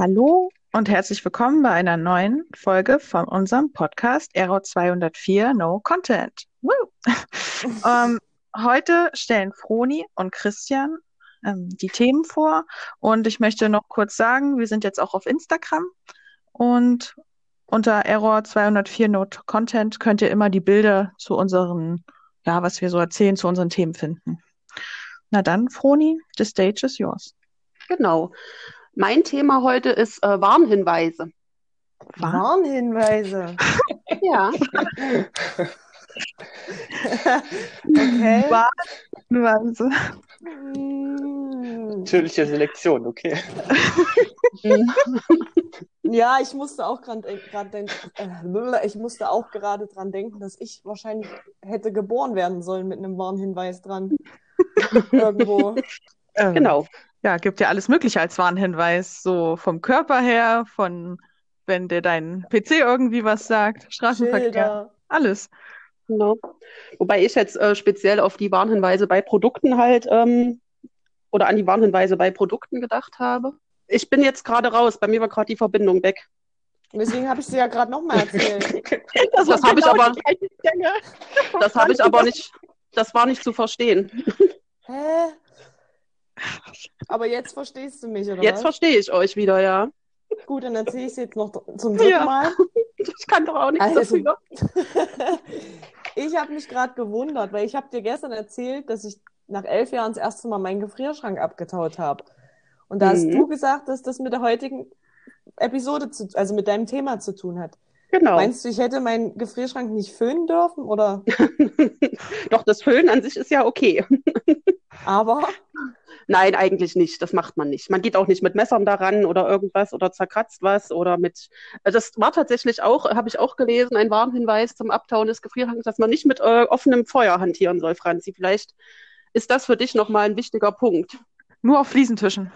Hallo und herzlich willkommen bei einer neuen Folge von unserem Podcast Error 204 No Content. Ähm, heute stellen Froni und Christian ähm, die Themen vor und ich möchte noch kurz sagen, wir sind jetzt auch auf Instagram und unter Error 204 No Content könnt ihr immer die Bilder zu unseren, ja, was wir so erzählen, zu unseren Themen finden. Na dann, Froni, the stage is yours. Genau. Mein Thema heute ist äh, Warnhinweise. Warnhinweise. Ja. okay. Warnhinweise. Mm. Natürliche Selektion, okay. Ja, ich musste auch gerade denken, äh, ich musste auch gerade dran denken, dass ich wahrscheinlich hätte geboren werden sollen mit einem Warnhinweis dran. Irgendwo. Genau. Ja, gibt ja alles Mögliche als Warnhinweis, so vom Körper her, von wenn dir dein PC irgendwie was sagt, Straßenverkehr, Schilder. alles. genau. Wobei ich jetzt äh, speziell auf die Warnhinweise bei Produkten halt ähm, oder an die Warnhinweise bei Produkten gedacht habe. Ich bin jetzt gerade raus. Bei mir war gerade die Verbindung weg. Deswegen habe ich dir ja gerade nochmal erzählt. Das, war habe ich genau aber, gleiche Stelle. das habe ich aber nicht. Das war nicht zu verstehen. Hä? Aber jetzt verstehst du mich, oder Jetzt was? verstehe ich euch wieder, ja. Gut, dann erzähle ich es jetzt noch zum dritten Ja. Mal. Ich kann doch auch nichts Also- dafür. ich habe mich gerade gewundert, weil ich habe dir gestern erzählt, dass ich nach elf Jahren das erste Mal meinen Gefrierschrank abgetaut habe. Und da hast Mhm. du gesagt, dass das mit der heutigen Episode, zu, also mit deinem Thema zu tun hat. Genau. Meinst du, ich hätte meinen Gefrierschrank nicht föhnen dürfen? Oder Doch, das Füllen an sich ist ja okay. aber? Nein, eigentlich nicht. Das macht man nicht. Man geht auch nicht mit Messern daran oder irgendwas oder zerkratzt was oder mit. Also Das war tatsächlich auch, habe ich auch gelesen, ein Warnhinweis zum Abtauen des Gefrierschranks, dass man nicht mit äh, offenem Feuer hantieren soll, Franzi. Vielleicht ist das für dich nochmal ein wichtiger Punkt. Nur auf Fliesentischen.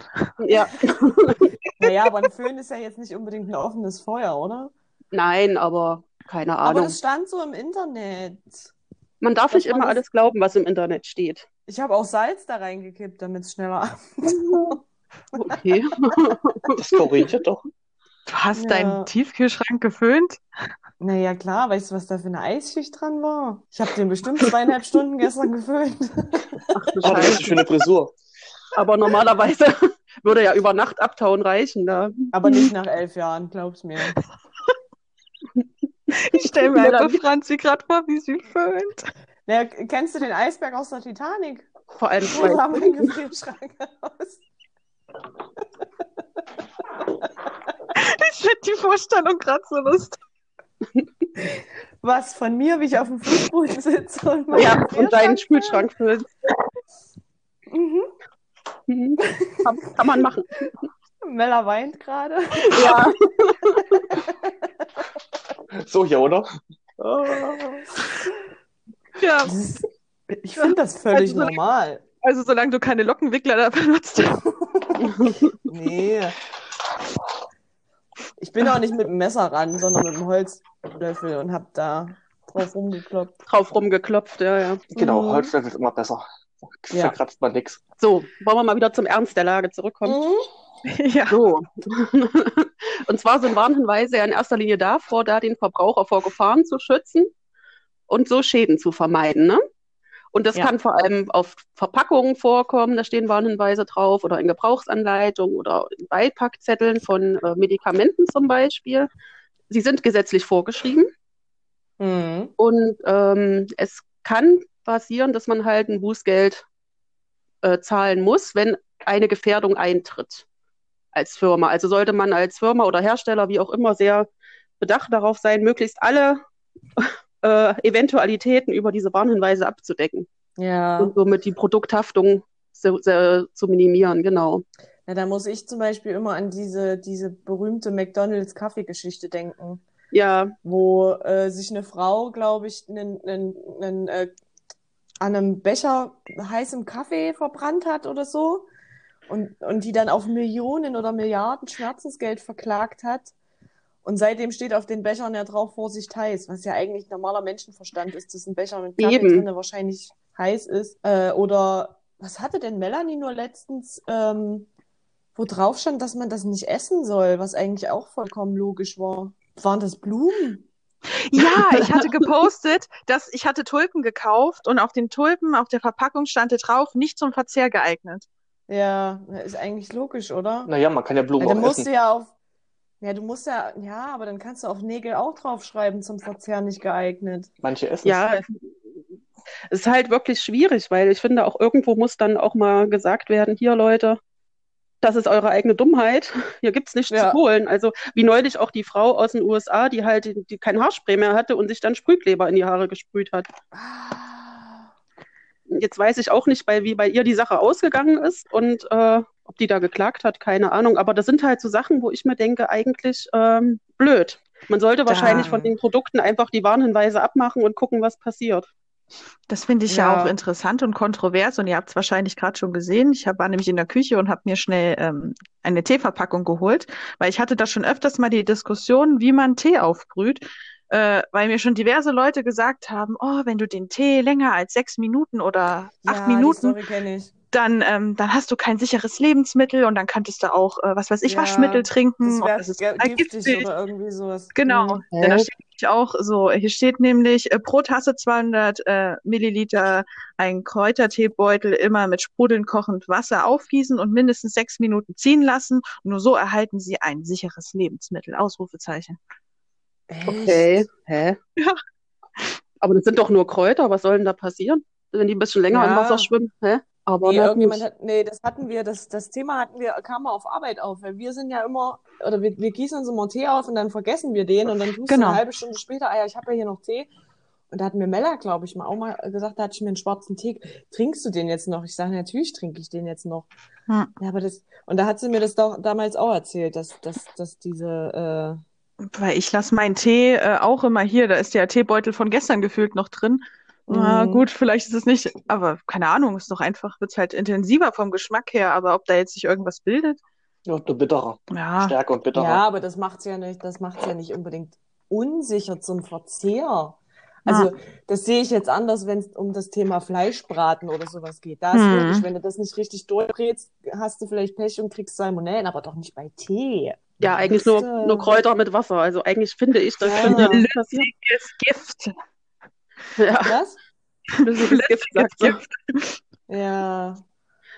Ja. Naja, aber ein Föhn ist ja jetzt nicht unbedingt ein offenes Feuer, oder? Nein, aber keine Aber Ahnung. das stand so im Internet. Man darf das nicht immer alles glauben, was im Internet steht. Ich habe auch Salz da reingekippt, damit es schneller Okay. Das korrigiert doch. Du hast Ja. deinen Tiefkühlschrank geföhnt? Naja, klar, weißt du, was da für eine Eisschicht dran war? Ich habe den bestimmt zweieinhalb Stunden gestern geföhnt. Ach du Oh, das ist eine Scheiße. schöne Frisur. Aber normalerweise würde ja über Nacht abtauen reichen. Da. Aber nicht nach elf Jahren, glaub's mir. Ich stelle mir einfach Franzi gerade vor, wie sie föhnt. Naja, kennst du den Eisberg aus der Titanic? Vor allem So sah mein Gefrierschrank aus. Ich finde die Vorstellung gerade so lustig. Was von mir, wie ich auf dem Fußboden sitze und meinen Ja, und deinen Spülschrank füllen. Mhm. Mhm. Kann, kann man machen. Mella weint gerade. Ja. So hier, oder? Ja, ist- Ich finde das völlig Also so- normal. also solange du keine Lockenwickler da benutzt. Nee. Ich bin auch nicht mit dem Messer ran, sondern mit dem Holzlöffel und hab da drauf rumgekloppt. Drauf rumgeklopft, ja, ja. Genau, Mhm. Holzlöffel ist immer besser. Ja. Verkratzt man nix. So, wollen wir mal wieder zum Ernst der Lage zurückkommen. Mhm. Ja. So. Und zwar sind Warnhinweise ja in erster Linie davor, da den Verbraucher vor Gefahren zu schützen und so Schäden zu vermeiden. Ne? Und das Ja. kann vor allem auf Verpackungen vorkommen, da stehen Warnhinweise drauf, oder in Gebrauchsanleitungen oder in Beipackzetteln von äh, Medikamenten zum Beispiel. Sie sind gesetzlich vorgeschrieben. Mhm. Und ähm, es kann passieren, dass man halt ein Bußgeld äh, zahlen muss, wenn eine Gefährdung eintritt als Firma. Also sollte man als Firma oder Hersteller, wie auch immer, sehr bedacht darauf sein, möglichst alle äh, Eventualitäten über diese Warnhinweise abzudecken Ja. und somit die Produkthaftung so, zu minimieren. Genau. ja, da muss ich zum Beispiel immer an diese, diese berühmte McDonalds-Kaffeegeschichte denken, Ja, wo äh, sich eine Frau, glaube ich, einen, einen, einen, äh, an einem Becher heißem Kaffee verbrannt hat oder so und, und die dann auf Millionen oder Milliarden Schmerzensgeld verklagt hat. Und seitdem steht auf den Bechern ja drauf Vorsicht heiß, was ja eigentlich normaler Menschenverstand ist, dass ein Becher mit Kaffee Eben. drinne wahrscheinlich heiß ist. Äh, oder was hatte denn Melanie nur letztens? Ähm, wo drauf stand, dass man das nicht essen soll, was eigentlich auch vollkommen logisch war. Waren das Blumen? Ja, ich hatte gepostet, dass ich hatte Tulpen gekauft und auf den Tulpen, auf der Verpackung stand drauf, nicht zum Verzehr geeignet. Ja, ist eigentlich logisch, oder? Naja, man kann ja Blumen Ja, dann auch musst essen. du ja auf. Ja, du musst ja, ja, aber dann kannst du auf Nägel auch draufschreiben, zum Verzehr nicht geeignet. Manche essen Ja, es ist halt wirklich schwierig, weil ich finde, auch irgendwo muss dann auch mal gesagt werden, hier Leute, das ist eure eigene Dummheit, hier gibt's nichts Ja. zu holen. Also wie neulich auch die Frau aus den USA, die halt die, die kein Haarspray mehr hatte und sich dann Sprühkleber in die Haare gesprüht hat. Ah, Jetzt weiß ich auch nicht, bei, wie bei ihr die Sache ausgegangen ist und äh, ob die da geklagt hat, keine Ahnung. Aber das sind halt so Sachen, wo ich mir denke, eigentlich ähm, blöd. Man sollte wahrscheinlich von den Produkten einfach die Warnhinweise abmachen und gucken, was passiert. Das finde ich ja. Ja. auch interessant und kontrovers und ihr habt es wahrscheinlich gerade schon gesehen. Ich hab, war nämlich in der Küche und habe mir schnell ähm, eine Teeverpackung geholt, weil ich hatte da schon öfters mal die Diskussion, wie man Tee aufbrüht, äh, weil mir schon diverse Leute gesagt haben, oh, wenn du den Tee länger als sechs Minuten oder acht ja, die Minuten, dann, ähm, dann hast du kein sicheres Lebensmittel und dann könntest du auch, äh, was weiß ich, Ja, Waschmittel trinken Das wäre das ist giftig giftig. oder irgendwie sowas. Genau, Mhm. denn da steht auch so, hier steht nämlich äh, pro Tasse 200 äh, Milliliter ein Kräuterteebeutel immer mit sprudelnd kochend Wasser aufgießen und mindestens sechs Minuten ziehen lassen. Nur so erhalten Sie ein sicheres Lebensmittel. Ausrufezeichen. Echt? Okay, hä? Ja. Aber das sind doch nur Kräuter, was soll denn da passieren? Wenn die ein bisschen länger im Ja. Wasser schwimmen, hä? Aber Nee, irgendjemand hat, nee, das hatten wir, das, das Thema hatten wir, kam mal auf Arbeit auf, weil wir sind ja immer, oder wir, wir gießen uns immer Tee auf und dann vergessen wir den und dann tust du Genau. eine halbe Stunde später, ah ja, ich habe ja hier noch Tee. Und da hat mir Mella, glaube ich, mal auch mal gesagt, da hatte ich mir einen schwarzen Tee. Trinkst du den jetzt noch? Ich sage, natürlich trinke ich den jetzt noch. Hm. Ja, aber das, und da hat sie mir das doch damals auch erzählt, dass, dass, dass diese, Weil ich lasse meinen Tee äh, auch immer hier, da ist der Teebeutel von gestern gefühlt noch drin. Na Mhm. gut, vielleicht ist es nicht, aber keine Ahnung, ist doch einfach, wird's halt intensiver vom Geschmack her, aber ob da jetzt sich irgendwas bildet, Ja, der bitterer. ja. Stärker und bitterer. ja, aber das macht's ja nicht, das macht's ja nicht unbedingt unsicher zum Verzehr. Also, das sehe ich jetzt anders, wenn es um das Thema Fleischbraten oder sowas geht. Da ist Hm. logisch, wenn du das nicht richtig durchbrätst, hast du vielleicht Pech und kriegst Salmonellen, aber doch nicht bei Tee. Ja, eigentlich Das, nur, äh, nur Kräuter mit Wasser. Also eigentlich finde ich, das Ja. könnte. Flüssiges Gift. Ja, Was? flüssiges Gift, sagt sie. Gift. Ja.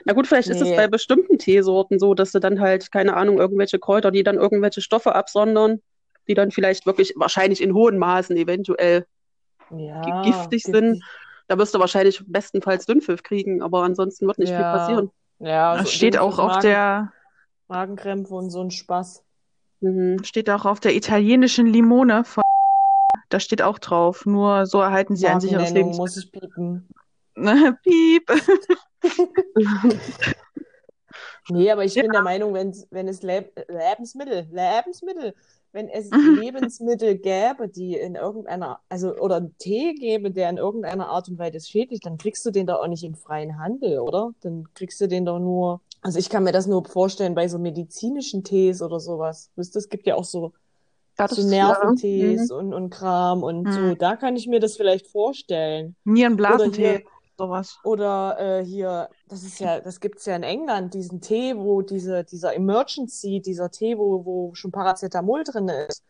Na gut, vielleicht ist es Nee. bei bestimmten Teesorten so, dass du dann halt, keine Ahnung, irgendwelche Kräuter, die dann irgendwelche Stoffe absondern, die dann vielleicht wirklich, wahrscheinlich in hohen Maßen eventuell, Ja. giftig sind. da wirst du wahrscheinlich bestenfalls Dünnpfiff kriegen, aber ansonsten wird nicht viel Ja. passieren. Ja, Das so steht auch auf Magen, der, Magenkrämpfe und so ein Spaß. Mhm. steht auch auf der italienischen Limone von, da steht auch drauf, nur so erhalten Sie ein sicheres Leben. muss ich piepen. Piep. Nee, aber ich Ja. bin der Meinung, wenn, wenn es Leb Lebensmittel, Lebensmittel, wenn es Mhm. Lebensmittel gäbe, die in irgendeiner, also oder einen Tee gäbe, der in irgendeiner Art und Weise schädlich, dann kriegst du den doch auch nicht im freien Handel, oder? Dann kriegst du den doch nur, also ich kann mir das nur vorstellen bei so medizinischen Tees oder sowas. Wisst ihr, es gibt ja auch so, so Nerventees ja. und, und Kram und Mhm. so. Da kann ich mir das vielleicht vorstellen. Nierenblasentee, Oder hier- sowas. Oder äh, hier, das ist ja, das gibt's ja in England, diesen Tee, wo diese, dieser Emergency, dieser Tee, wo, wo schon Paracetamol drin ist,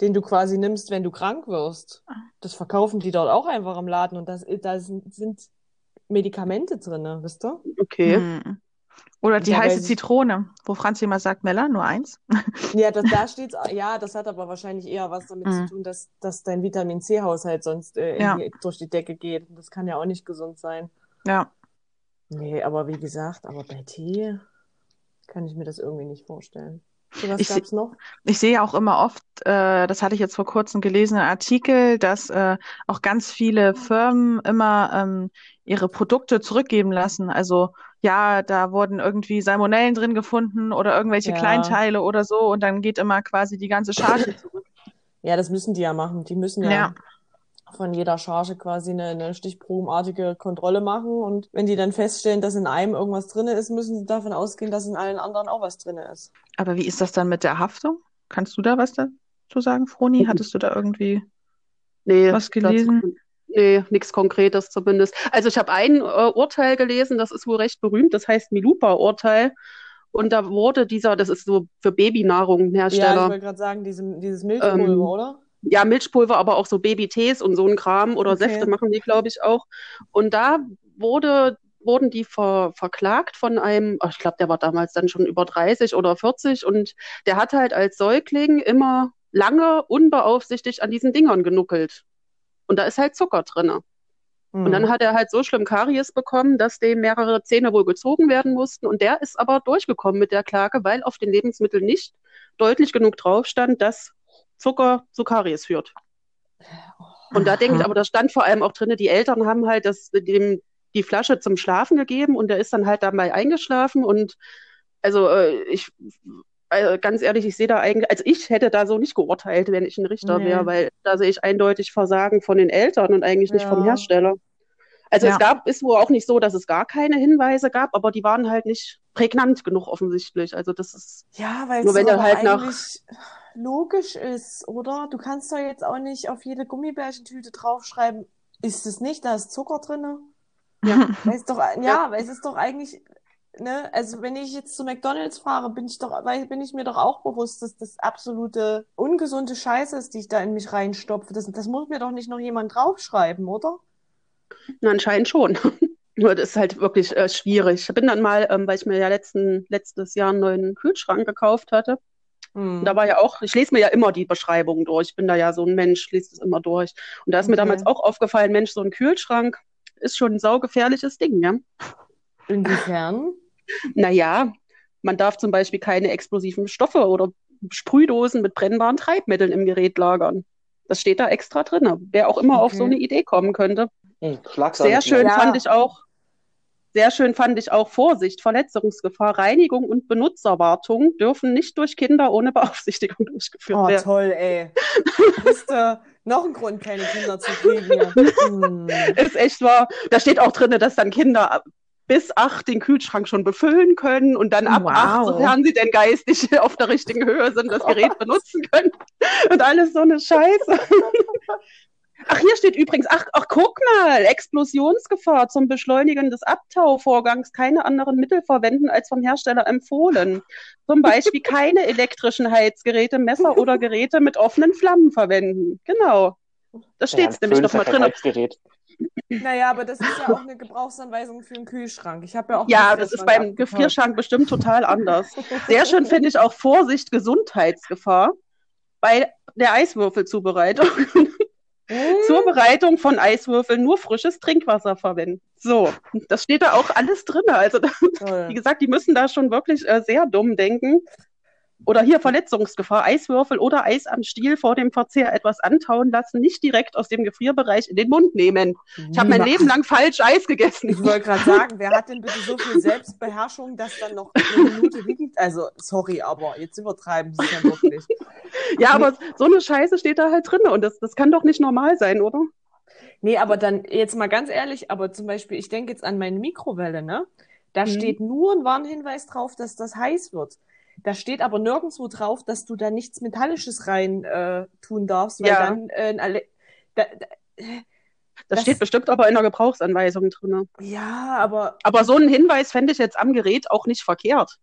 den du quasi nimmst, wenn du krank wirst. Das verkaufen die dort auch einfach im Laden und das, da sind, sind Medikamente drin, wisst ihr? Okay. Hm. Oder die Da heiße Zitrone, wo Franzi immer sagt, Mella, nur eins. Ja, das, da steht's, ja, das hat aber wahrscheinlich eher was damit Mhm. zu tun, dass, dass dein Vitamin C-Haushalt sonst äh, Ja. die, durch die Decke geht. Das kann ja auch nicht gesund sein. Ja. Nee, aber wie gesagt, aber bei Tee kann ich mir das irgendwie nicht vorstellen. So was Ich gab's noch? Ich sehe auch immer oft, äh, das hatte ich jetzt vor kurzem gelesen, einen Artikel, dass äh, auch ganz viele Firmen immer ähm, ihre Produkte zurückgeben lassen. Also ja, da wurden irgendwie Salmonellen drin gefunden oder irgendwelche Ja. Kleinteile oder so und dann geht immer quasi die ganze Charge zurück. Ja, das müssen die ja machen. Die müssen ja, Ja. von jeder Charge quasi eine, eine stichprobenartige Kontrolle machen. Und wenn die dann feststellen, dass in einem irgendwas drin ist, müssen sie davon ausgehen, dass in allen anderen auch was drin ist. Aber wie ist das dann mit der Haftung? Kannst du da was dazu sagen, Froni? Hattest du da irgendwie Nee, was dazu- gelesen? Nee, nichts Konkretes zumindest. Also ich habe ein äh, Urteil gelesen, das ist wohl recht berühmt, das heißt Milupa-Urteil. Und da wurde dieser, das ist so für Babynahrung ein Ja, Hersteller. ich wollte gerade sagen, diese, dieses Milchpulver, Ähm, oder? ja, Milchpulver, aber auch so Babytees und so ein Kram oder Okay. Säfte machen die, glaube ich, auch. Und da wurde, wurden die ver, verklagt von einem, ach, ich glaube, der war damals dann schon über 30 oder 40 und der hat halt als Säugling immer lange unbeaufsichtigt an diesen Dingern genuckelt. Und da ist halt Zucker drinne. Und Hm. dann hat er halt so schlimm Karies bekommen, dass dem mehrere Zähne wohl gezogen werden mussten. Und der ist aber durchgekommen mit der Klage, weil auf den Lebensmitteln nicht deutlich genug drauf stand, dass Zucker zu Karies führt. Und da denke ich, aber da stand vor allem auch drin, die Eltern haben halt das, dem die Flasche zum Schlafen gegeben und der ist dann halt dabei eingeschlafen. Und also äh, ich, äh, ganz ehrlich, ich sehe da eigentlich, also ich hätte da so nicht geurteilt, wenn ich ein Richter Nee. wäre, weil da sehe ich eindeutig Versagen von den Eltern und eigentlich nicht vom Ja. Hersteller. Also Ja. es gab, ist wohl auch nicht so, dass es gar keine Hinweise gab, aber die waren halt nicht prägnant genug offensichtlich. Also das ist, Ja, weil Nur es wenn doch er halt nach- eigentlich logisch ist, oder? Du kannst doch jetzt auch nicht auf jede Gummibärchentüte draufschreiben, ist es nicht, da ist Zucker drin. Ja. Weil es doch, ja, weil es ist doch eigentlich, ne, also wenn ich jetzt zu McDonalds fahre, bin ich doch, bin ich mir doch auch bewusst, dass das absolute ungesunde Scheiße ist, die ich da in mich reinstopfe. Das, das muss mir doch nicht noch jemand draufschreiben, oder? na, anscheinend schon. Nur das ist halt wirklich äh, schwierig. Ich bin dann mal, ähm, weil ich mir ja letzten, letztes Jahr einen neuen Kühlschrank gekauft hatte, Hm. Und Da war ja auch, ich lese mir ja immer die Beschreibungen durch. Ich bin da ja so ein Mensch, lese das immer durch. Und da ist mir Okay. damals auch aufgefallen, Mensch, so ein Kühlschrank ist schon ein saugefährliches Ding, ja. Inwiefern? Naja, man darf zum Beispiel keine explosiven Stoffe oder Sprühdosen mit brennbaren Treibmitteln im Gerät lagern. Das steht da extra drin. Wer auch immer auf so Okay. eine Idee kommen könnte. Hm, Sehr schön Ja. fand ich auch, sehr schön fand ich auch Vorsicht, Verletzungsgefahr, Reinigung und Benutzerwartung dürfen nicht durch Kinder ohne Beaufsichtigung durchgeführt Oh, werden. toll, ey. Wisst ihr, noch ein Grund, keine Kinder zu kriegen. Hm. Ist echt wahr. Da steht auch drin, dass dann Kinder bis acht den Kühlschrank schon befüllen können und dann ab Wow. acht, sofern sie denn geistig auf der richtigen Höhe sind, das Gerät benutzen können. Und alles so eine Scheiße. Ach, hier steht übrigens, ach, ach, guck mal, Explosionsgefahr zum Beschleunigen des Abtauvorgangs keine anderen Mittel verwenden als vom Hersteller empfohlen. Zum Beispiel keine elektrischen Heizgeräte, Messer oder Geräte mit offenen Flammen verwenden. Genau. Da steht es nämlich ja nochmal kein drin. Heizgerät. Naja, aber das ist ja auch eine Gebrauchsanweisung für einen Kühlschrank. Ich habe ja auch Ja, das ist beim. Gefrierschrank bestimmt total anders. Sehr schön finde ich auch Vorsicht, Gesundheitsgefahr bei der Eiswürfelzubereitung. Hm? Zur Bereitung von Eiswürfeln nur frisches Trinkwasser verwenden. So, das steht da auch alles drin. Also, wie gesagt, die müssen da schon wirklich äh, sehr dumm denken. Oder hier Verletzungsgefahr, Eiswürfel oder Eis am Stiel vor dem Verzehr etwas antauen lassen, nicht direkt aus dem Gefrierbereich in den Mund nehmen. Ich habe mein Leben lang falsch Eis gegessen. Ich wollte gerade sagen, wer hat denn bitte so viel Selbstbeherrschung, dass dann noch eine Minute liegt? Also, sorry, aber jetzt übertreiben sie es ja wirklich. Ja, aber so eine Scheiße steht da halt drin und das, das kann doch nicht normal sein, oder? Nee, aber dann jetzt mal ganz ehrlich, aber zum Beispiel, ich denke jetzt an meine Mikrowelle, ne? Da Mhm. steht nur ein Warnhinweis drauf, dass das heiß wird. Da steht aber nirgendwo drauf, dass du da nichts Metallisches rein äh, tun darfst, weil Ja. dann äh, ein Ale da, da, Das, Das- steht bestimmt aber in der Gebrauchsanweisung drin. ja, aber Aber so einen Hinweis fände ich jetzt am Gerät auch nicht verkehrt.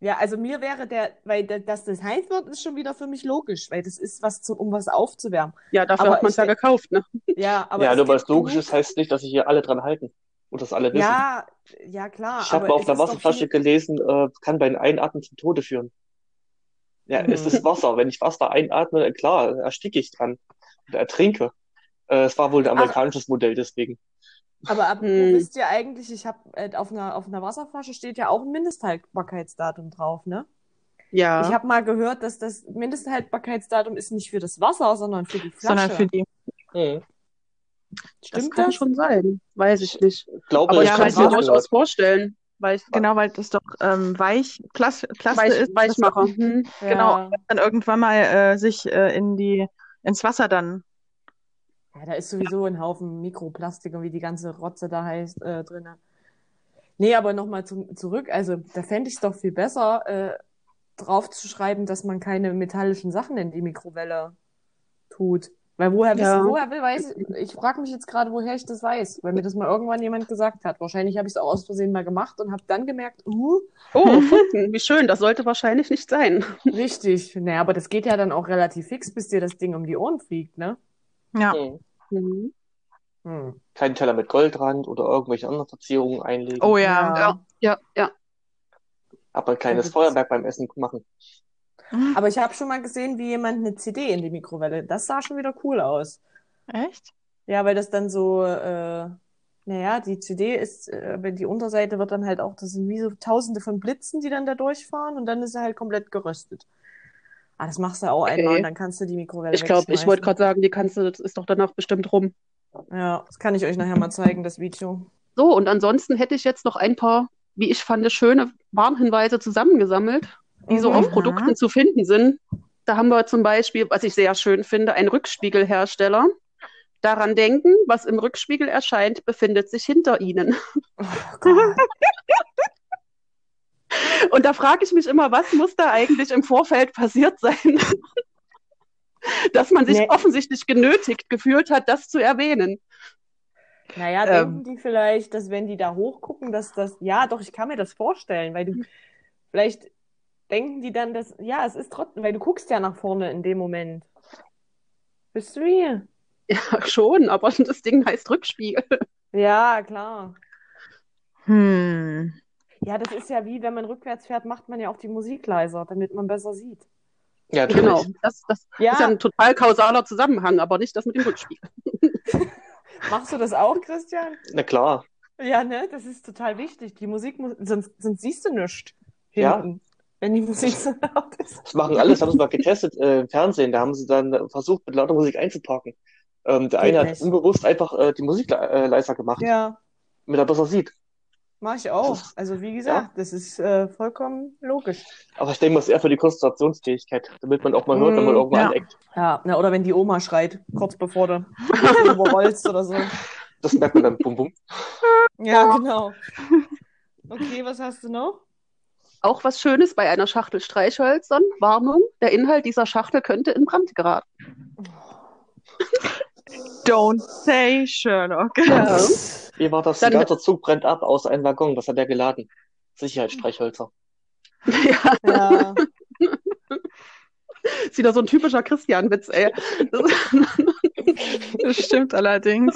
ja, also mir wäre der, weil da, dass das heiß wird, ist schon wieder für mich logisch, weil das ist was zu, um was aufzuwärmen. Ja, dafür Aber hat man es ja gekauft, ne? Ja, aber ja, nur weil es logisch ist, heißt nicht, dass sich hier alle dran halten und das alle wissen. Ja, ja klar. ich habe aber mal auf einer Wasserflasche viel- gelesen, äh, kann beim Einatmen zum Tode führen. Ja, Mhm. es ist Wasser. Wenn ich Wasser einatme, äh, klar, ersticke ich dran oder ertrinke. Äh, es war wohl ein amerikanisches Modell, deswegen. Aber ab, Hm. ihr wisst ja eigentlich, ich habe äh, auf einer auf einer Wasserflasche steht ja auch ein Mindesthaltbarkeitsdatum drauf, ne? Ja. Ich habe mal gehört, dass das Mindesthaltbarkeitsdatum ist nicht für das Wasser, sondern für die Flasche. sondern für die. Mhm. Das Stimmt kann das? schon sein. Weiß ich nicht. Ich glaube, Aber ich ja, kann weil es mir durchaus vorstellen. Weil ich, Genau, weil das doch ähm, weich, Plas Plaste Weich, ist. Weichmacher. das Hm. Genau. Ja. dann irgendwann mal äh, sich äh, in die ins Wasser dann. ja, da ist sowieso ein Haufen Mikroplastik und wie die ganze Rotze da heißt äh, drin. Nee, aber nochmal zu, zurück. Also da fände ich es doch viel besser, äh, drauf zu schreiben, dass man keine metallischen Sachen in die Mikrowelle tut. Weil woher, wissen, Ja. woher will, weiß ich, ich frage mich jetzt gerade, woher ich das weiß, weil mir das mal irgendwann jemand gesagt hat. Wahrscheinlich habe ich es auch aus Versehen mal gemacht und habe dann gemerkt, uh, Oh, Funken, wie schön, das sollte wahrscheinlich nicht sein. richtig. Naja, aber das geht ja dann auch relativ fix, bis dir das Ding um die Ohren fliegt, ne? Ja. Mhm. Mhm. Hm. Keinen Teller mit Goldrand oder irgendwelche anderen Verzierungen einlegen. Oh ja. Ja, ja, ja. Aber ein kleines Feuerwerk beim Essen machen. Aber ich habe schon mal gesehen, wie jemand eine CD in die Mikrowelle. Das sah schon wieder cool aus. Echt? Ja, weil das dann so, äh, naja, die CD ist, äh, wenn die Unterseite wird dann halt auch, das sind wie so tausende von Blitzen, die dann da durchfahren und dann ist sie halt komplett geröstet. Ah, das machst du auch Okay. einmal und dann kannst du die Mikrowelle Ich glaube, ich wollte gerade sagen, die kannst du, das ist doch danach bestimmt rum. Ja, das kann ich euch nachher mal zeigen, das Video. So, und ansonsten hätte ich jetzt noch ein paar, wie ich fand, schöne Warnhinweise zusammengesammelt, die so Mhm. auf Produkten zu finden sind. Da haben wir zum Beispiel, was ich sehr schön finde, einen Rückspiegelhersteller. Daran denken, was im Rückspiegel erscheint, befindet sich hinter Ihnen. Oh. Und da frage ich mich immer, was muss da eigentlich im Vorfeld passiert sein, dass man sich Nee. offensichtlich genötigt gefühlt hat, das zu erwähnen. Naja, Ähm. denken die vielleicht, dass wenn die da hochgucken, dass das, ja, doch, ich kann mir das vorstellen, weil du, vielleicht denken die dann, dass, ja, es ist trotzdem, weil du guckst ja nach vorne in dem Moment. Bist du hier? Ja, schon, aber das Ding heißt Rückspiegel. Ja, klar. Hm. Ja, das ist ja wie, wenn man rückwärts fährt, macht man ja auch die Musik leiser, damit man besser sieht. Ja, natürlich. Genau, das, das Ja, ist ja ein total kausaler Zusammenhang, aber nicht das mit dem Rückspiegel. machst du das auch, Christian? Na klar. Ja, ne, das ist total wichtig. Die Musik muss, sonst, sonst siehst du nichts Ja. hinten, wenn die Musik so laut ist. Das machen alles, haben sie mal getestet äh, im Fernsehen. Da haben sie dann versucht, mit lauter Musik einzuparken. Ähm, der Geht eine hat nicht. unbewusst einfach äh, die Musik äh, leiser gemacht, Ja, damit er besser sieht. mach ich auch. Das ist- Also wie gesagt, das ist äh, vollkommen logisch. Aber ich denke mal, es ist eher für die Konzentrationsfähigkeit, damit man auch mal hört, wenn man Mm, irgendwo ja. aneckt. Ja, na, oder wenn die Oma schreit, kurz bevor du überrollst oder so. Das merkt man dann bum bum. Ja, genau. Okay, was hast du noch? Auch was Schönes bei einer Schachtel Streichhölzern. Warnung, der Inhalt dieser Schachtel könnte in Brand geraten. Don't say Sherlock. Ja. Wie war das? Dann- Ein ganzer Zug brennt ab, außer ein Waggon. Was hat der geladen? Sicherheitsstreichhölzer. ja, Ja, ist wieder so ein typischer Christian-Witz, ey. Das stimmt allerdings.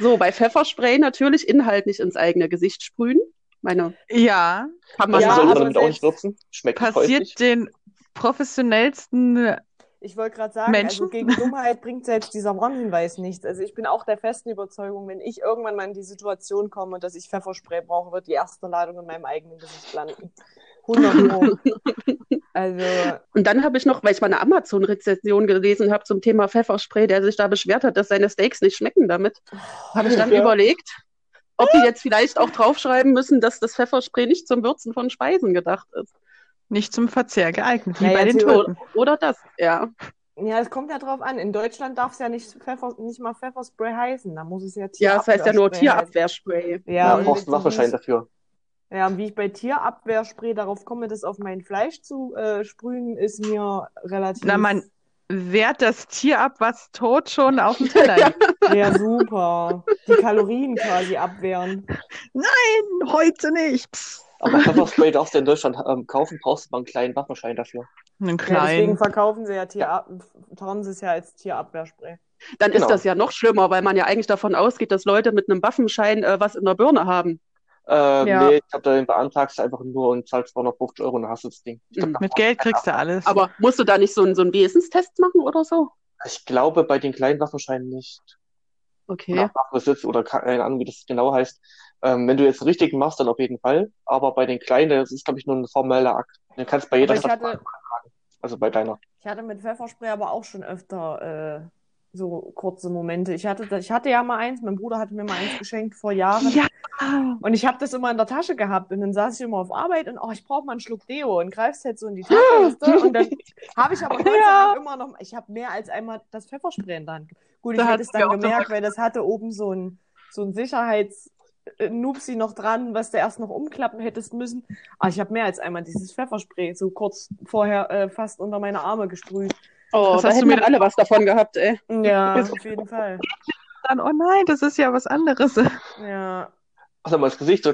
So, bei Pfefferspray natürlich Inhalt nicht ins eigene Gesicht sprühen. Meine, Ja, kann man Ja, sollte man damit auch nicht würzen? Schmeckt passiert häufig. den professionellsten. ich wollte gerade sagen, Menschen? also gegen Dummheit bringt selbst dieser Warnhinweis nichts. Also ich bin auch der festen Überzeugung, wenn ich irgendwann mal in die Situation komme, dass ich Pfefferspray brauche, wird die erste Ladung in meinem eigenen Gesicht landen. 100 Pro. Also, Und dann habe ich noch, weil ich mal eine Amazon-Rezension gelesen habe zum Thema Pfefferspray, der sich da beschwert hat, dass seine Steaks nicht schmecken damit, habe ich dann Ja. überlegt, ob die jetzt vielleicht auch draufschreiben müssen, dass das Pfefferspray nicht zum Würzen von Speisen gedacht ist. Nicht zum Verzehr geeignet, wie Naja, bei den Toten. Oder das, ja. ja, es kommt ja drauf an. In Deutschland darf es ja nicht, Pfeffer, nicht mal Pfefferspray heißen. Da muss es ja Ja, das heißt ja nur Tierabwehrspray. Tierabwehrspray. Ja, Ja, und brauchst einen ich- dafür. Ja, und wie ich bei Tierabwehrspray darauf komme, das auf mein Fleisch zu äh, sprühen, ist mir relativ. Na, man wehrt das Tier ab, was tot schon auf dem Teller liegt. Ja, super. Die Kalorien quasi abwehren. Heute nicht. Psst. Aber Pfefferspray darfst du in Deutschland ähm, kaufen, brauchst du mal einen kleinen Waffenschein dafür. Einen Ja, deswegen kleinen. verkaufen sie ja Tierab tarnen sie es ja als Tierabwehrspray. Dann Genau. ist das ja noch schlimmer, weil man ja eigentlich davon ausgeht, dass Leute mit einem Waffenschein äh, was in der Birne haben. Ähm, Ja. Nee, ich habe da den beantragst einfach nur und zahlst 250 Euro und dann hast du das Ding. Glaub, Mhm. Mit Geld kriegst du alles. Aber musst du da nicht so, einen- so einen Wesenstest machen oder so? Ich glaube bei den kleinen Waffenscheinen nicht. Okay. Oder Waffenbesitz oder keine Ahnung, wie das genau heißt. Ähm, wenn du jetzt einen richtigen machst, dann auf jeden Fall. Aber bei den kleinen, das ist, glaube ich, nur ein formeller Akt. Den kannst du bei jeder Stadt hatte, beantragen. Also bei deiner. ich hatte mit Pfefferspray aber auch schon öfter äh, so kurze Momente. Ich hatte, ich hatte ja mal eins, mein Bruder hatte mir mal eins geschenkt vor Jahren. Ja. Und ich habe das immer in der Tasche gehabt und dann saß ich immer auf Arbeit und oh, ich brauche mal einen Schluck Deo und greifst halt so in die Tasche weißt du? und dann habe ich aber Gott Ja. Immer noch, ich habe mehr als einmal das Pfefferspray in der Hand. Gut, ich hätte es dann gemerkt, weil das hatte oben so ein so ein Sicherheits äh, Nupsi noch dran, was du erst noch umklappen hättest müssen. Aber ich habe mehr als einmal dieses Pfefferspray so kurz vorher äh, fast unter meine Arme gesprüht. Oh, Was da hast du hätten wir alle was davon gehabt, ey. Ja, auf jeden Fall. Dann, oh nein, das ist ja was anderes. Ja. Ach, mal das Gesicht so.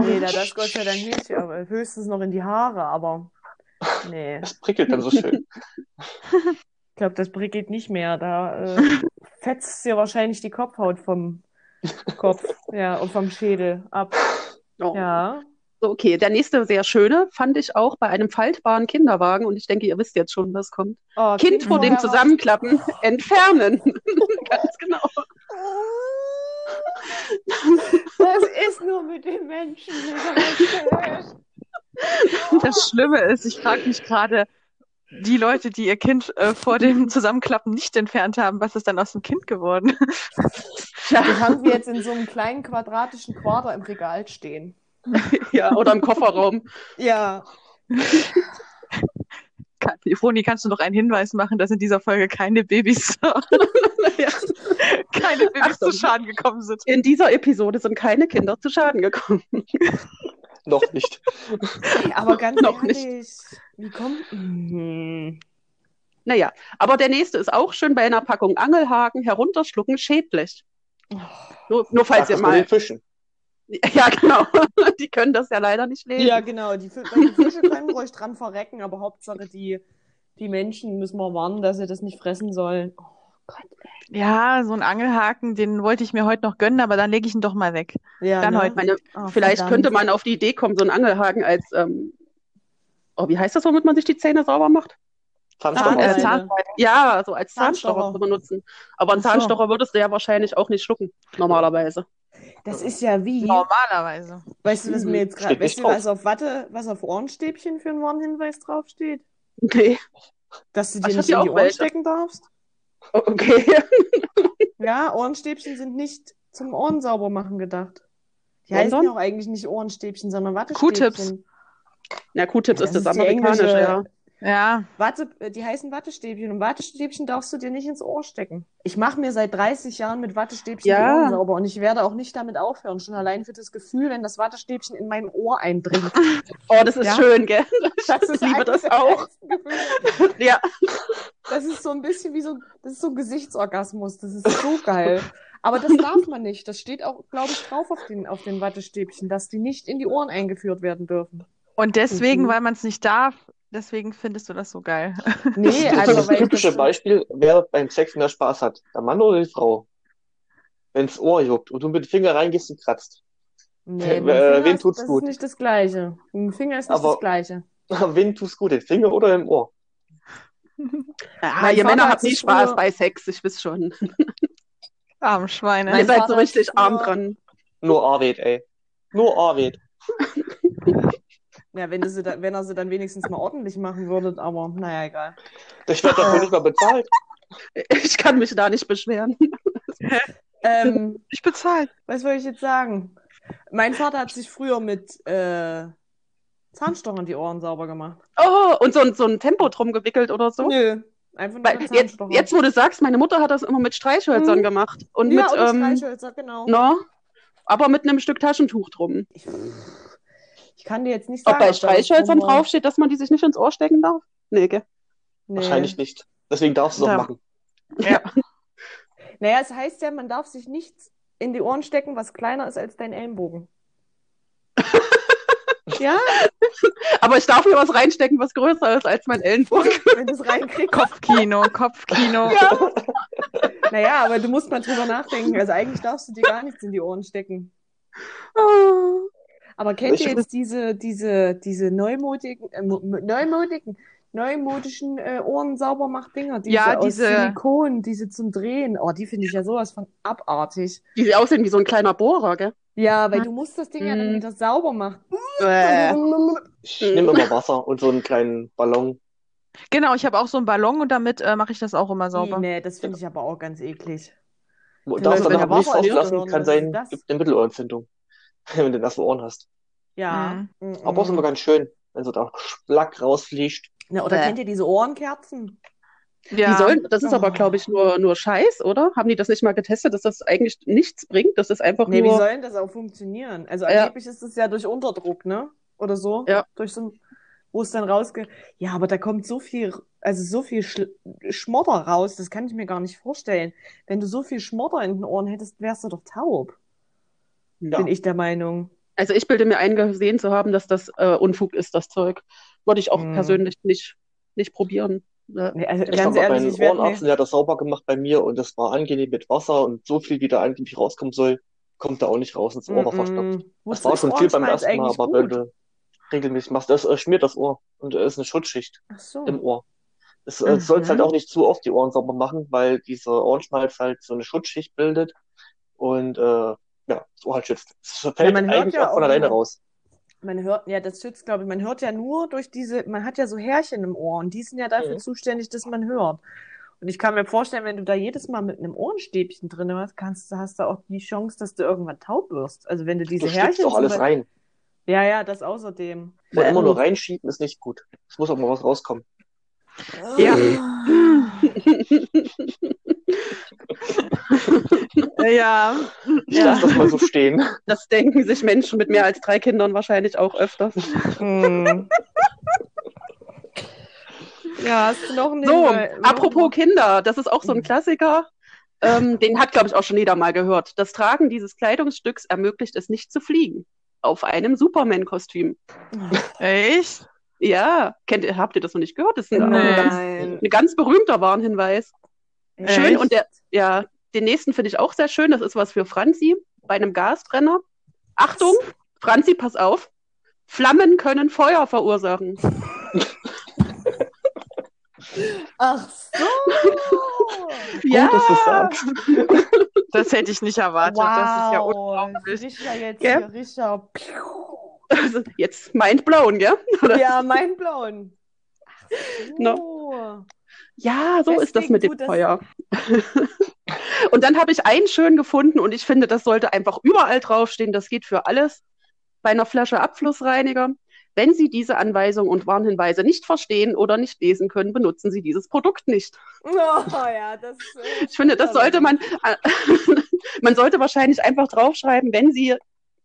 Nee, da das Gott sei Dank nicht, aber höchstens noch in die Haare, aber nee. Das prickelt dann so schön. Ich glaube, das prickelt nicht mehr. Da äh, fetzt dir wahrscheinlich die Kopfhaut vom Kopf, ja, und vom Schädel ab. Oh. Ja. So, okay, der nächste sehr schöne fand ich auch bei einem faltbaren Kinderwagen und ich denke, ihr wisst jetzt schon, was kommt. Oh, Kind vor dem Zusammenklappen entfernen. Ganz genau. Was ist nur mit den Menschen? Das Schlimme ist, ich frage mich gerade, die Leute, die ihr Kind äh, vor dem Zusammenklappen nicht entfernt haben, was ist dann aus dem Kind geworden? Die haben wir jetzt in so einem kleinen quadratischen Quader im Regal stehen. Ja, oder im Kofferraum. Ja. Froni, kannst du noch einen Hinweis machen, dass in dieser Folge keine Babys, Ja. keine Babys Achtung. zu Schaden gekommen sind? In dieser Episode sind keine Kinder zu Schaden gekommen. Noch nicht. Ey, aber ganz Noch nicht. ehrlich, wie kommt. Mhm. Naja, aber der nächste ist auch schön bei einer Packung Angelhaken herunterschlucken schädlich. Nur, nur falls Sag ihr mal. Fischen. Ja, genau. Die können das ja leider nicht lesen. Ja, genau. Die, die Fische können ruhig dran verrecken, aber Hauptsache die, die Menschen müssen wir warnen, dass sie das nicht fressen sollen. Oh Gott. Ja, so ein Angelhaken, den wollte ich mir heute noch gönnen, aber dann lege ich ihn doch mal weg. Ja, Dann ne? heute Meine, Oh, vielleicht verdammt. könnte man auf die Idee kommen, so einen Angelhaken als, ähm, oh, wie heißt das, womit man sich die Zähne sauber macht? Zahnstocher. Ah, äh. Zahnseide. Ja, so als Zahnstocher Zahnstocher. zu benutzen. Aber einen. Zahnstocher würdest du ja wahrscheinlich auch nicht schlucken, normalerweise. Das ist ja wie. Normalerweise. Weißt du, was mir jetzt gerade. Weißt du, was auf Watte, was auf Ohrenstäbchen für einen Warnhinweis draufsteht? Okay, Dass du dir nicht in die Ohren welche. stecken darfst? O- okay. Ja, Ohrenstäbchen sind nicht zum Ohren sauber machen gedacht. Die heißen ja auch eigentlich nicht Ohrenstäbchen, sondern Wattestäbchen. Q-Tips. Na, Q-Tips Das ist das ist die amerikanische, englische- ja. Ja, Watte, äh, die heißen Wattestäbchen und Wattestäbchen darfst du dir nicht ins Ohr stecken. Ich mache mir seit 30 Jahren mit Wattestäbchen Ja. die Ohren sauber und ich werde auch nicht damit aufhören. Schon allein für das Gefühl, wenn das Wattestäbchen in mein Ohr eindringt. Oh, das ist Ja. schön, gell? Das ist Ich liebe das auch. Ja. Das ist so ein bisschen wie so, das ist so ein Gesichtsorgasmus. Das ist so geil. Aber das darf man nicht. Das steht auch, glaube ich, drauf auf den, auf den Wattestäbchen, dass die nicht in die Ohren eingeführt werden dürfen. und deswegen, Mhm. weil man es nicht darf, deswegen findest du das so geil. Nee, Das, das, also das weil typische das, Beispiel, wer beim Sex mehr Spaß hat. Der Mann oder die Frau? Wenn's Ohr juckt und du mit dem Finger reingehst und kratzt. Nee, Äh, mit dem Finger wem ist, tut's das gut? ist nicht das Gleiche. Mit dem Finger ist nicht Aber- das Gleiche. Wen tut's gut, den Finger oder im Ohr? ja Mein ihr Vater Männer hat habt nie Spaß früher- bei Sex, ich weiß schon. Arme Schweine. ihr seid so richtig arm dran. Nur Arvid, ey. Nur Arvid. Ja, wenn, sie da, wenn er sie dann wenigstens mal ordentlich machen würde, aber naja, egal. Ich werde dafür nicht mal bezahlt. Ich kann mich da nicht beschweren. Ähm, Ich bezahlt. was wollte ich jetzt sagen? Mein Vater hat sich früher mit äh, Zahnstochern die Ohren sauber gemacht. Oh, und so, ein- so ein Tempo drum gewickelt oder so. Nö, einfach nur Weil mit jetzt, jetzt, wo du sagst, meine Mutter hat das immer mit Streichhölzern Mhm. gemacht. Und ja, mit, oder ähm, Streichhölzer, genau. no, aber mit einem Stück Taschentuch drum. Ich, ich kann dir jetzt nicht sagen, bei ob was Streichhölzern war. draufsteht, dass man die sich nicht ins Ohr stecken darf? Nee, gell? Nee. Wahrscheinlich nicht. Deswegen darfst du es auch Ja. machen. Ja. Naja, es heißt ja, man darf sich nichts in die Ohren stecken, was kleiner ist als dein Ellenbogen. ja, Aber ich darf mir was reinstecken, was größer ist als mein Ellenbogen. wenn du es reinkriegst. Kopfkino, Kopfkino. Ja. Naja, aber du musst mal drüber nachdenken. Also eigentlich darfst du dir gar nichts in die Ohren stecken. Oh. Aber kennt Ich- ihr jetzt diese, diese, diese neumodigen, äh, mo- neumodigen, neumodischen äh, Ohrensaubermach-Dinger? Diese Ja, aus diese- Silikon, diese zum Drehen. Oh, die finde ich ja sowas von abartig. Die sehen aussehen wie so ein kleiner Bohrer, gell? Ja, weil du musst das Ding ja dann Mhm. wieder sauber machen. Äh. Ich nehme immer Wasser und so einen kleinen Ballon. Genau, ich habe auch so einen Ballon und damit äh, mache ich das auch immer sauber. Nee, das finde ich aber auch ganz eklig. Du darfst Leute, danach nicht ist, kann sein, gibt eine Mittelohrentzündung. Wenn du nasse Ohren hast. Ja. Mhm. Aber auch immer ganz schön, wenn so da Splack rausfliegt. Na, oder Bäh. kennt ihr diese Ohrenkerzen? Ja. Die sollen, das ist aber, Oh. glaube ich, nur, nur Scheiß, oder? Haben die das nicht mal getestet, dass das eigentlich nichts bringt? Das ist einfach Nee, wie nur. soll denn das auch funktionieren? Also Ja. angeblich ist es ja durch Unterdruck, ne? Oder so? Ja. Durch so ein, wo es dann rausge... Ja, aber da kommt so viel, also so viel Schl Schmodder raus, das kann ich mir gar nicht vorstellen. Wenn du so viel Schmodder in den Ohren hättest, wärst du doch taub, Ja. bin ich der Meinung. Also ich bilde mir ein, gesehen zu haben, dass das äh, Unfug ist, das Zeug. Würde ich auch Hm. persönlich nicht, nicht probieren. Ja. Nee, also Ich ganz ehrlich, meinen ich Ohrenarzt, mir... der hat das sauber gemacht bei mir und das war angenehm mit Wasser und so viel, wie da angeblich rauskommen soll, kommt da auch nicht raus ins Ohr noch verstopft. Mm-mm. Das Wozu war schon viel beim ersten Mal, eigentlich aber wenn du regelmäßig machst, das äh, schmiert das Ohr und es ist eine Schutzschicht so. im Ohr. Es äh, sollst halt Mhm. auch nicht zu oft die Ohren sauber machen, weil dieser Ohrenschmalz halt so eine Schutzschicht bildet und äh, ja, das Ohr halt schützt. Es fällt man hört eigentlich ja auch von alleine raus. Man hört, ja, das schützt, glaube ich, man hört ja nur durch diese, man hat ja so Härchen im Ohr und die sind ja dafür Mhm. zuständig, dass man hört. Und ich kann mir vorstellen, wenn du da jedes Mal mit einem Ohrenstäbchen drin hast, kannst, du- hast du auch die Chance, dass du irgendwann taub wirst. Also wenn du diese Du Härchen doch alles rein. Ja, ja, das außerdem. Und immer Ähm, nur reinschieben ist nicht gut. Es muss auch mal was rauskommen. Ja. Ja. Ich Ja. lasse das mal so stehen. Das denken sich Menschen mit mehr als drei Kindern wahrscheinlich auch öfters. Hm. Ja, hast du noch einen So, Hinweis? apropos Kinder, das ist auch so ein. Klassiker. Ähm, den hat, glaube ich, auch schon jeder mal gehört. Das Tragen dieses Kleidungsstücks ermöglicht es nicht zu fliegen. Auf einem Superman-Kostüm. Echt? Ja, kennt ihr, habt ihr das noch nicht gehört? Das ist ein, ganz, ein ganz berühmter Warnhinweis. Schön Echt? und der, ja, den nächsten finde ich auch sehr schön. Das ist was für Franzi bei einem Gasbrenner. Achtung, Franzi, pass auf. Flammen können Feuer verursachen. Ach so. Ja, Gut, sagst. Das hätte ich nicht erwartet. Das ist ja wow. unglaublich. Das ist ja jetzt hier Richter. also jetzt mind blown, gell? Oder? Ja, mein Blauen. Ach No. Ja, so ist das mit dem Feuer. und dann habe ich einen schön gefunden und ich finde, das sollte einfach überall draufstehen. Das geht für alles. Bei einer Flasche Abflussreiniger. Wenn Sie diese Anweisungen und Warnhinweise nicht verstehen oder nicht lesen können, benutzen Sie dieses Produkt nicht. Oh ja, das. äh, Ich finde, das sollte man, äh, man sollte wahrscheinlich einfach draufschreiben, wenn Sie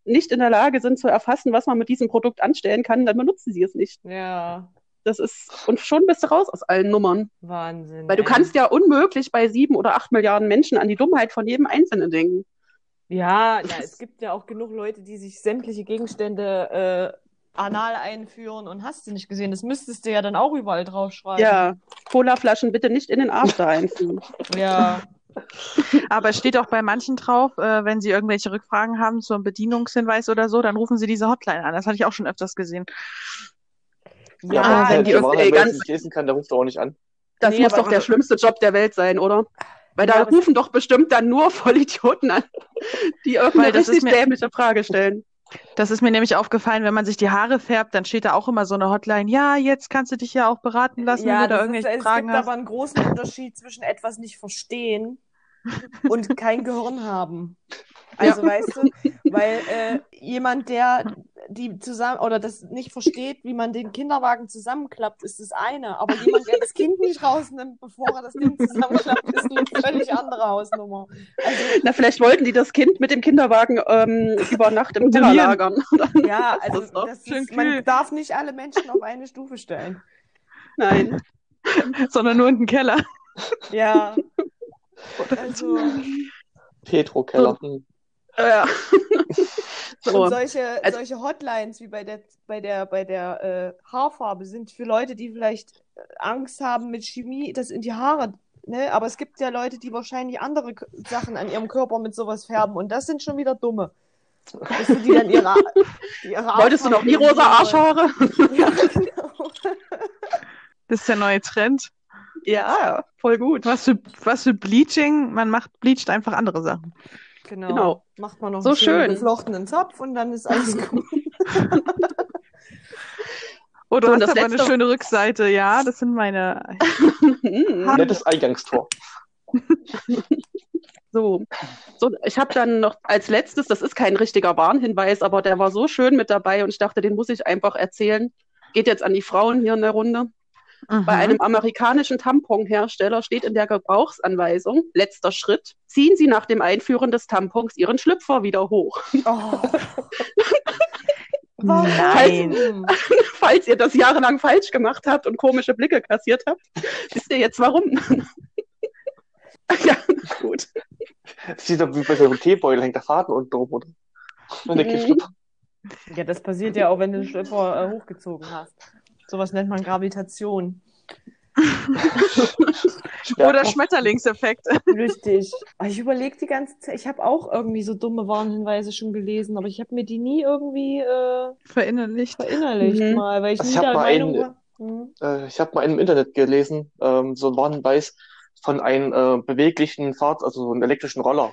nicht in der Lage sind zu erfassen, was man mit diesem Produkt anstellen kann, dann benutzen Sie es nicht. Ja, Das ist, und schon bist du raus aus allen Nummern. Wahnsinn. Weil du ey. kannst ja unmöglich bei sieben oder acht Milliarden Menschen an die Dummheit von jedem Einzelnen denken. Ja, ja, es gibt ja auch genug Leute, die sich sämtliche Gegenstände äh, anal einführen und hast du nicht gesehen. Das müsstest du ja dann auch überall draufschreiben. Ja, Colaflaschen bitte nicht in den After einführen. Ja. Aber es steht auch bei manchen drauf, äh, wenn Sie irgendwelche Rückfragen haben zum Bedienungshinweis oder so, dann rufen Sie diese Hotline an. Das hatte ich auch schon öfters gesehen. Ja, Ja, wenn wenn die irgendwie ganz- nicht lesen kann, der ruft auch nicht an. Das Nee, muss doch der schlimmste Job der Welt sein, oder? Weil da Ja, rufen doch bestimmt dann nur Vollidioten an, die irgendeine Weil das ist richtig mir- dämliche Frage stellen. Das ist mir nämlich aufgefallen, wenn man sich die Haare färbt, dann steht da auch immer so eine Hotline. Ja, jetzt kannst du dich ja auch beraten lassen, ja, wenn du da irgendwelche ist, es Fragen gibt hast. aber einen großen Unterschied zwischen etwas nicht verstehen und kein Gehirn haben. Also weißt du, weil äh, jemand, der die zusammen oder das nicht versteht, wie man den Kinderwagen zusammenklappt, ist das eine. Aber jemand, der das Kind nicht rausnimmt, bevor er das Ding zusammenklappt, ist eine völlig andere Hausnummer. Also Na, vielleicht wollten die das Kind mit dem Kinderwagen ähm, über Nacht im Keller lagern. ja, Das also das schön ist, man darf nicht alle Menschen auf eine Stufe stellen. Nein. Sondern nur in den Keller. Ja. Also, Petro-Keller. Hm. Ja. so. Und solche, Also- solche Hotlines wie bei der, bei der, bei der äh, Haarfarbe sind für Leute, die vielleicht äh, Angst haben mit Chemie, das in die Haare. Ne? Aber es gibt ja Leute, die wahrscheinlich andere K Sachen an ihrem Körper mit sowas färben und das sind schon wieder dumme. Du die dann ihre, ihre Wolltest du noch nie rosa Arschhaare? Ja, genau. Das ist der neue Trend. Ja, voll gut. Was für, was für Bleaching, man macht, bleacht einfach andere Sachen. genau. Genau. Macht man noch So einen schön. geflochtenen Zopf und dann ist alles gut. Oh, du So, und hast das aber eine schöne Rückseite. Ja, das sind meine. Nettes Eingangstor. So, so ich habe dann noch als letztes, das ist kein richtiger Warnhinweis, aber der war so schön mit dabei und ich dachte, den muss ich einfach erzählen. Geht jetzt an die Frauen hier in der Runde. Bei Mhm. einem amerikanischen Tamponhersteller steht in der Gebrauchsanweisung, letzter Schritt, ziehen Sie nach dem Einführen des Tampons Ihren Schlüpfer wieder hoch. Oh. Nein. Falls ihr das jahrelang falsch gemacht habt und komische Blicke kassiert habt, wisst ihr jetzt warum. ja, gut. Sieht doch wie bei so einem Teebeutel, hängt der Faden unten drum, oder? Und der Mhm. Ja, das passiert ja auch, wenn du den Schlüpfer äh, hochgezogen hast. Sowas nennt man Gravitation. Oder Schmetterlingseffekt. Richtig. Aber Ich überlege die ganze Zeit, ich habe auch irgendwie so dumme Warnhinweise schon gelesen, aber ich habe mir die nie irgendwie äh, Verinnerlicht. verinnerlicht Mhm. mal, weil ich Also nie ich hab der mal Meinung einen- war. Hm. Äh, ich habe mal im Internet gelesen, ähm, so ein Warnhinweis von einem äh, beweglichen Fahrzeug, also so einem elektrischen Roller.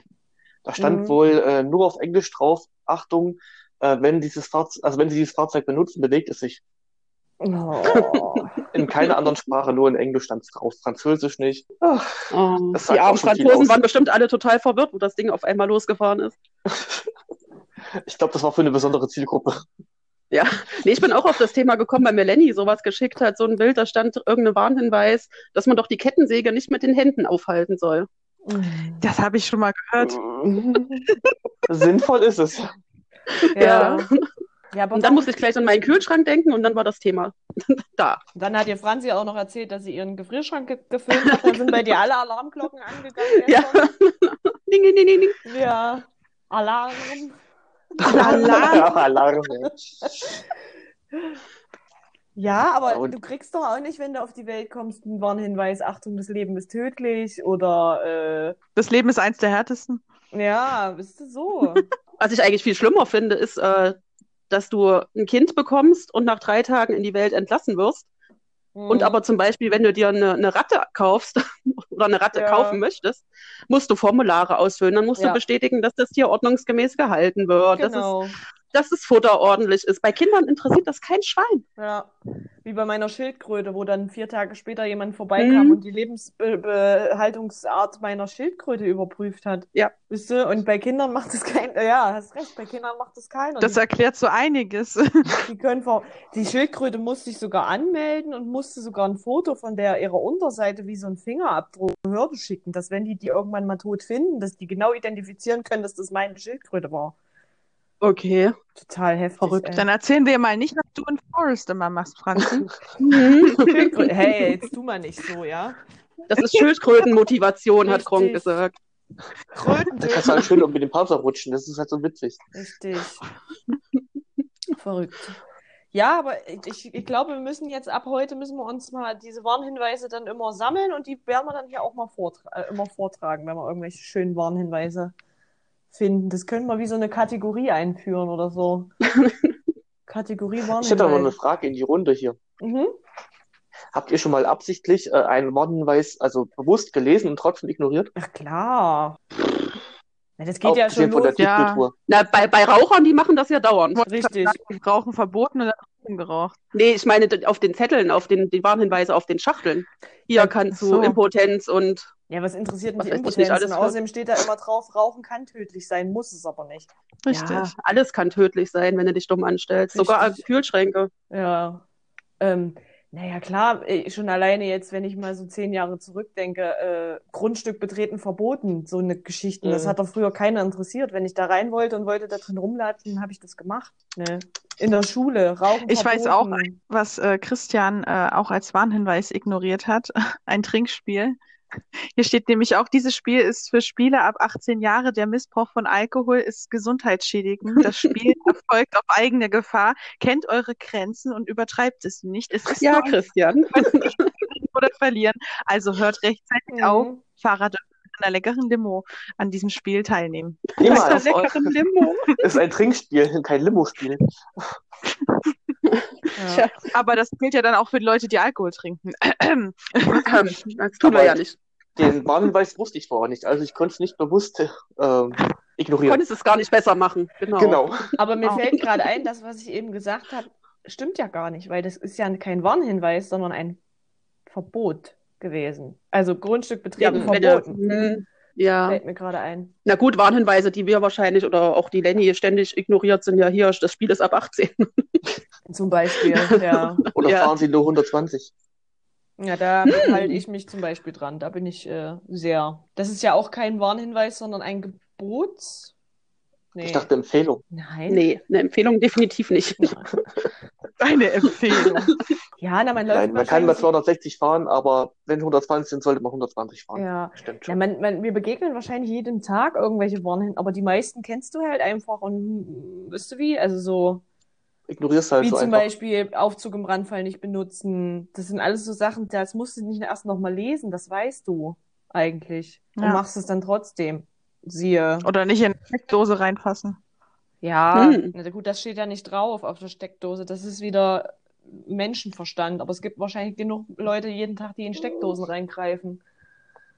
Da stand Mhm. wohl äh, nur auf Englisch drauf, Achtung, äh, wenn dieses Fahrzeug, also wenn Sie dieses Fahrzeug benutzen, bewegt es sich. Oh. In keiner anderen Sprache, nur in Englisch stand es drauf, Französisch nicht. Oh, die armen Franzosen waren bestimmt alle total verwirrt, wo das Ding auf einmal losgefahren ist. ich glaube, das war für eine besondere Zielgruppe. Ja, nee, ich bin auch auf das Thema gekommen, weil mir Lenny sowas geschickt hat, so ein Bild, da stand irgendein Warnhinweis, dass man doch die Kettensäge nicht mit den Händen aufhalten soll. Das habe ich schon mal gehört. Sinnvoll ist es. Ja. Ja, aber Und dann musste ich gleich an meinen Kühlschrank denken und dann war das Thema da. dann hat dir Franzi auch noch erzählt, dass sie ihren Gefrierschrank ge gefilmt hat. Dann sind bei dir alle Alarmglocken angegangen. Ja. Ding, ding, ding, ding. Ja. Alarm. Alarm. Alarm. ja. Ja, aber Und- du kriegst doch auch nicht, wenn du auf die Welt kommst, einen Warnhinweis, Achtung, das Leben ist tödlich oder Das Leben ist eins der härtesten. äh, ja, bist du so. Was ich eigentlich viel schlimmer finde, ist, äh, dass du ein Kind bekommst und nach drei Tagen in die Welt entlassen wirst. Und Mhm. aber zum Beispiel, wenn du dir eine, eine Ratte kaufst oder eine Ratte Ja. kaufen möchtest, musst du Formulare ausfüllen. Dann musst Ja. du bestätigen, dass das Tier ordnungsgemäß gehalten wird, dass, es, Genau. Dass das Futter ordentlich ist. Bei Kindern interessiert das kein Schwein. Ja, wie bei meiner Schildkröte, wo dann vier Tage später jemand vorbeikam Mhm. und die Lebensbehaltungsart meiner Schildkröte überprüft hat. Ja. Wisst ihr? Und bei Kindern macht das kein, ja, hast recht, bei Kindern macht das keiner. Das erklärt so einiges. die können vor, die Schildkröte musste sich sogar anmelden und musste sogar ein Foto von der ihrer Unterseite wie so ein Fingerabdruck Behörde schicken, dass wenn die die irgendwann mal tot finden, dass die genau identifizieren können, dass das meine Schildkröte war. Okay. Total heftig. Verrückt. ey. Dann erzählen wir mal nicht, was du in Forest immer machst, Franzi. Schildkröte. Hey, jetzt tu mal nicht so, ja? Das ist Schildkrötenmotivation, hat Gronk Richtig. gesagt. Kröten Da kannst du halt schön um mit dem Panzer rutschen, das ist halt so witzig. Richtig. Verrückt. Ja, aber ich, ich glaube, wir müssen jetzt ab heute müssen wir uns mal diese Warnhinweise dann immer sammeln und die werden wir dann hier auch mal vortra äh, immer vortragen, wenn wir irgendwelche schönen Warnhinweise finden. Das können wir wie so eine Kategorie einführen oder so. Kategorie Ich hätte aber noch eine. Frage in die Runde hier. Mhm. Habt ihr schon mal absichtlich äh, einen Warnhinweis, also bewusst gelesen und trotzdem ignoriert? Ach klar. Na, das geht ja schon Abgesehen von der los. Ja. Na, bei, bei Rauchern, die machen das ja dauernd. Richtig. Rauchen verboten und dann Rauchen geraucht. Nee, ich meine auf den Zetteln, auf den, die Warnhinweise auf den Schachteln. Hier Ja, kannst ach du so. Impotenz und Ja, was interessiert Was mich nicht Impotenz? außerdem steht da immer drauf, Rauchen kann tödlich sein, muss es aber nicht. Richtig. ja, alles kann tödlich sein, wenn du dich dumm anstellst. Sogar Richtig. Kühlschränke. Ja. Ähm, naja, klar, äh, schon alleine jetzt, wenn ich mal so zehn Jahre zurückdenke, äh, Grundstück betreten verboten, so eine Geschichten. Das Mhm. hat doch früher keiner interessiert. Wenn ich da rein wollte und wollte da drin rumlatschen, habe ich das gemacht. Ne? In der Schule, Rauchen Ich weiß auch verboten. Was äh, Christian äh, auch als Warnhinweis ignoriert hat, ein Trinkspiel. Hier steht nämlich auch, dieses Spiel ist für Spieler ab 18 Jahre. Der Missbrauch von Alkohol ist gesundheitsschädigend. Das Spiel erfolgt auf eigene Gefahr. Kennt eure Grenzen und übertreibt es nicht. Es ist Ja, Christian. Oder verlieren. Also hört rechtzeitig auf. Mhm. Fahrer dürfen mit einer leckeren Limo an diesem Spiel teilnehmen. Niemals. leckeren Limo. Das ist ein Trinkspiel, kein Limo-Spiel. Ja. Aber das gilt ja dann auch für die Leute, die Alkohol trinken. Das tun wir Aber- ja nicht. Den Warnhinweis wusste ich vorher nicht, also ich konnte es nicht bewusst ähm, Du ignorieren. konntest es gar nicht besser machen. Genau. Genau. Aber mir Auch. fällt gerade ein, das, was ich eben gesagt habe, stimmt ja gar nicht, weil das ist ja kein Warnhinweis, sondern ein Verbot gewesen. Also Grundstück Ja, betreten du, verboten. hm, ja. Fällt mir gerade ein. Na gut, Warnhinweise, die wir wahrscheinlich oder auch die Lenny ständig ignoriert, sind ja hier, das Spiel ist ab 18. Zum Beispiel, ja. Oder Ja. fahren Sie nur 120? Ja, da halte ich mich zum Beispiel dran. Da bin ich äh, sehr. Das ist ja auch kein Warnhinweis, sondern ein Gebot. Nee. Ich dachte Empfehlung. Nein. Nee, eine Empfehlung definitiv nicht. Eine Empfehlung. Ja, na, man läuft Nein, man kann mal wahrscheinlich- 260 fahren, aber wenn 120 sind, sollte man 120 fahren. Ja. Stimmt Ja, schon. man, man, wir begegnen wahrscheinlich jeden Tag irgendwelche Warnhinweise, aber die meisten kennst du halt einfach und hm, weißt du wie? Also so, Ignorierst halt wie so zum einfach. Beispiel Aufzug im Brandfall nicht benutzen. Das sind alles so Sachen, das musst du nicht erst nochmal lesen, das weißt du eigentlich. Und Ja. machst es dann trotzdem. Siehe. Oder nicht in eine Steckdose reinfassen. Ja, Hm. na gut, das steht ja nicht drauf auf der Steckdose. Das ist wieder Menschenverstand. Aber es gibt wahrscheinlich genug Leute jeden Tag, die in Steckdosen reingreifen.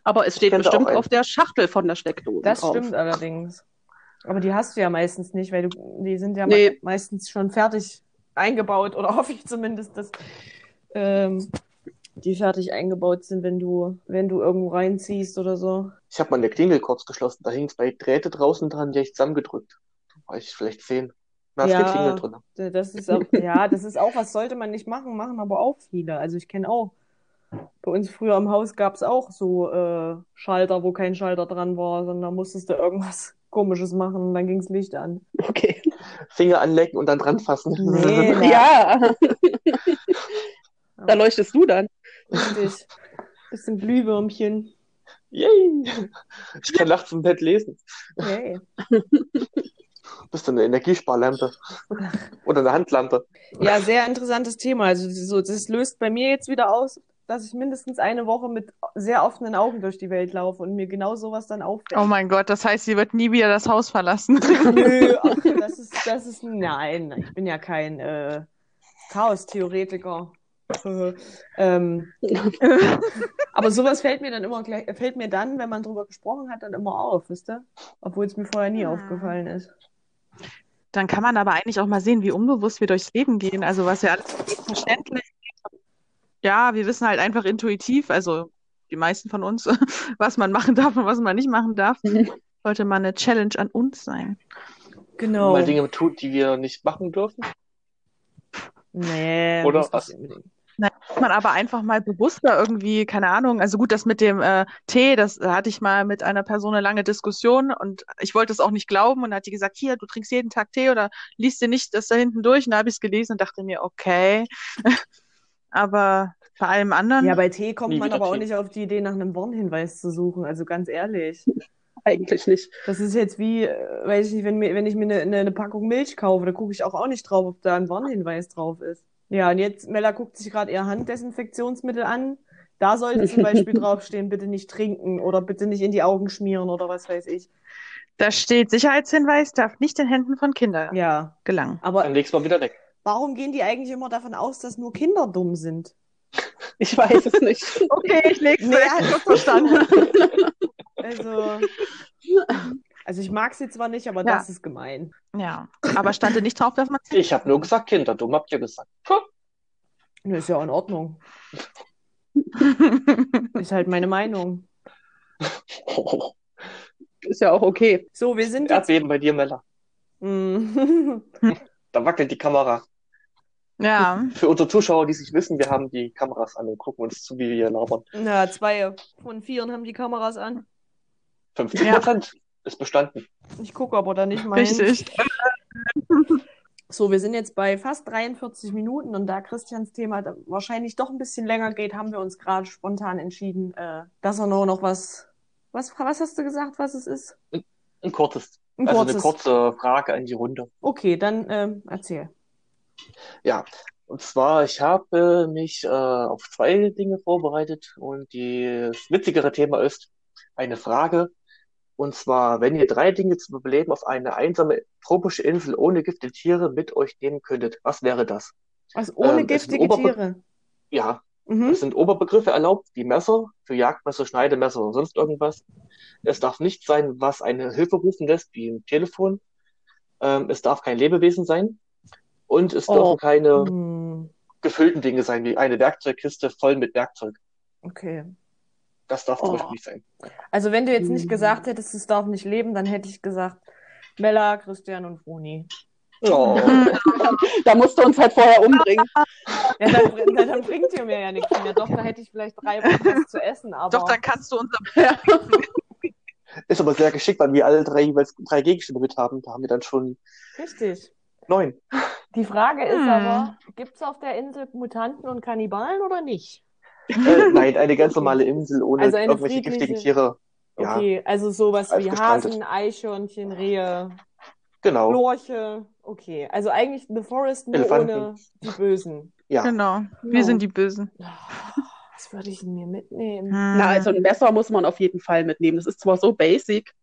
Aber es steht bestimmt auf der Schachtel von der Steckdose Das drauf. stimmt allerdings. Aber die hast du ja meistens nicht, weil du, die sind ja Nee. me meistens schon fertig eingebaut oder hoffe ich zumindest, dass ähm, die fertig eingebaut sind, wenn du, wenn du irgendwo reinziehst oder so. Ich habe mal eine Klingel kurz geschlossen. Da hingen zwei Drähte draußen dran, die habe ich zusammengedrückt. Da war ich vielleicht zehn. Da ist Ja. die Klingel drin. Das ist auch, ja, das ist auch, was sollte man nicht machen, machen aber auch viele. Also ich kenne auch, bei uns früher im Haus gab es auch so äh, Schalter, wo kein Schalter dran war, sondern da musstest du irgendwas Komisches machen und dann ging's Licht an. Okay. Finger anlecken und dann dran fassen. Nee, Ja. da leuchtest du dann. richtig. Bisschen Glühwürmchen. Yay! Ich kann nachts im Bett lesen. Hey. Bist du eine Energiesparlampe? Oder eine Handlampe? Ja, sehr interessantes Thema. Also so, das löst bei mir jetzt wieder aus, dass ich mindestens eine Woche mit sehr offenen Augen durch die Welt laufe und mir genau sowas dann auffällt. Oh mein Gott, das heißt, sie wird nie wieder das Haus verlassen. Nö, ach, das ist, das ist, nein, ich bin ja kein äh, Chaos-Theoretiker. ähm, aber sowas fällt mir dann immer gleich, fällt mir dann, wenn man drüber gesprochen hat, dann immer auf, wisst ihr? Obwohl es mir vorher nie Ah. aufgefallen ist. Dann kann man aber eigentlich auch mal sehen, wie unbewusst wir durchs Leben gehen. Also was ja alles verständlich. Ja, wir wissen halt einfach intuitiv, also die meisten von uns, was man machen darf und was man nicht machen darf. Sollte mal eine Challenge an uns sein. Genau. Mal Dinge tut, die wir nicht machen dürfen. Nee, Oder muss was? Muss man aber einfach mal bewusster irgendwie, keine Ahnung, also gut, das mit dem äh, Tee, das hatte ich mal mit einer Person eine lange Diskussion und ich wollte es auch nicht glauben und dann hat die gesagt, hier, du trinkst jeden Tag Tee oder liest dir nicht das da hinten durch und da habe ich es gelesen und dachte mir, okay, aber bei allem anderen, Ja, bei Tee kommt man aber auch Tee. nicht auf die Idee, nach einem Warnhinweis zu suchen. Also ganz ehrlich. Eigentlich nicht. Das ist jetzt wie, äh, weiß ich nicht, wenn, mir, wenn ich mir eine, eine, eine Packung Milch kaufe, da gucke ich auch, auch nicht drauf, ob da ein Warnhinweis drauf ist. Ja, und jetzt, Mella guckt sich gerade ihr Handdesinfektionsmittel an. Da sollte zum Beispiel draufstehen, bitte nicht trinken oder bitte nicht in die Augen schmieren oder was weiß ich. da steht Sicherheitshinweis, darf nicht in Händen von Kindern Ja, gelangen. aber Dann legst du mal wieder weg. warum gehen die eigentlich immer davon aus, dass nur Kinder dumm sind? Ich weiß es nicht. Okay, ich leg's Nee, weg. verstanden. Also, also ich mag sie zwar nicht, aber Ja. das ist gemein. Ja, aber stand da nicht drauf, dass man Ich habe nur gesagt, Kinder, dumm habt ihr gesagt. Puh. Ist ja in Ordnung. Ist halt meine Meinung. Ist ja auch okay. So, wir sind jetzt. Erdbeben bei dir, Mella. Mm. Da wackelt die Kamera. Ja, Für unsere Zuschauer, die sich wissen, wir haben die Kameras an und gucken uns zu, wie wir labern. Na, zwei von vieren haben die Kameras an. 50 Ja. Prozent ist bestanden. Ich gucke aber da nicht mal hin. richtig. So, wir sind jetzt bei fast 43 Minuten und da Christians Thema wahrscheinlich doch ein bisschen länger geht, haben wir uns gerade spontan entschieden, äh, dass er nur noch was. Was, was hast du gesagt, was es ist? Ein kurzes, Ein also kurzes. eine kurze Frage an die Runde. Okay, dann ähm, erzähl. Ja, und zwar, ich habe mich äh, auf zwei Dinge vorbereitet und die, das witzigere Thema ist eine Frage. Und zwar, wenn ihr drei Dinge zum Überleben auf eine einsame tropische Insel ohne giftige Tiere mit euch nehmen könntet, was wäre das? Was ohne Ähm, giftige Oberbe- Tiere. Ja, Mhm. es sind Oberbegriffe erlaubt, wie Messer, für Jagdmesser, Schneidemesser oder sonst irgendwas. Es darf nicht sein, was eine Hilfe rufen lässt, wie ein Telefon. Ähm, es darf kein Lebewesen sein. Und es Oh. dürfen keine Hm, gefüllten Dinge sein, wie eine Werkzeugkiste voll mit Werkzeug. okay. Das darf zum Oh. Beispiel nicht sein. Also wenn du jetzt nicht Mhm. gesagt hättest, es darf nicht leben, dann hätte ich gesagt Mella, Christian und Froni. Oh. Da musst du uns halt vorher umbringen. Ja, dann, dann, dann bringt ihr mir ja nichts mehr. Doch, da hätte ich vielleicht drei Wochen was zu essen, aber Doch, dann kannst du unser Ist aber sehr geschickt, weil wir alle drei jeweils drei Gegenstände mit haben. Da haben wir dann schon Richtig. neun. Die Frage ist Hm. aber, gibt es auf der Insel Mutanten und Kannibalen oder nicht? Äh, nein, eine ganz normale Insel ohne Also irgendwelche friedliche- giftigen Tiere. Ja, Okay, also sowas wie gestaltet. Hasen, Eichhörnchen, Rehe, genau. Lorche. Okay, also eigentlich The Forest nur Elefanten. ohne die Bösen. Ja. Genau. Wir Genau. sind die Bösen. Oh, Was würde ich denn mir mitnehmen? Hm. Na, also ein Messer muss man auf jeden Fall mitnehmen. Das ist zwar so basic,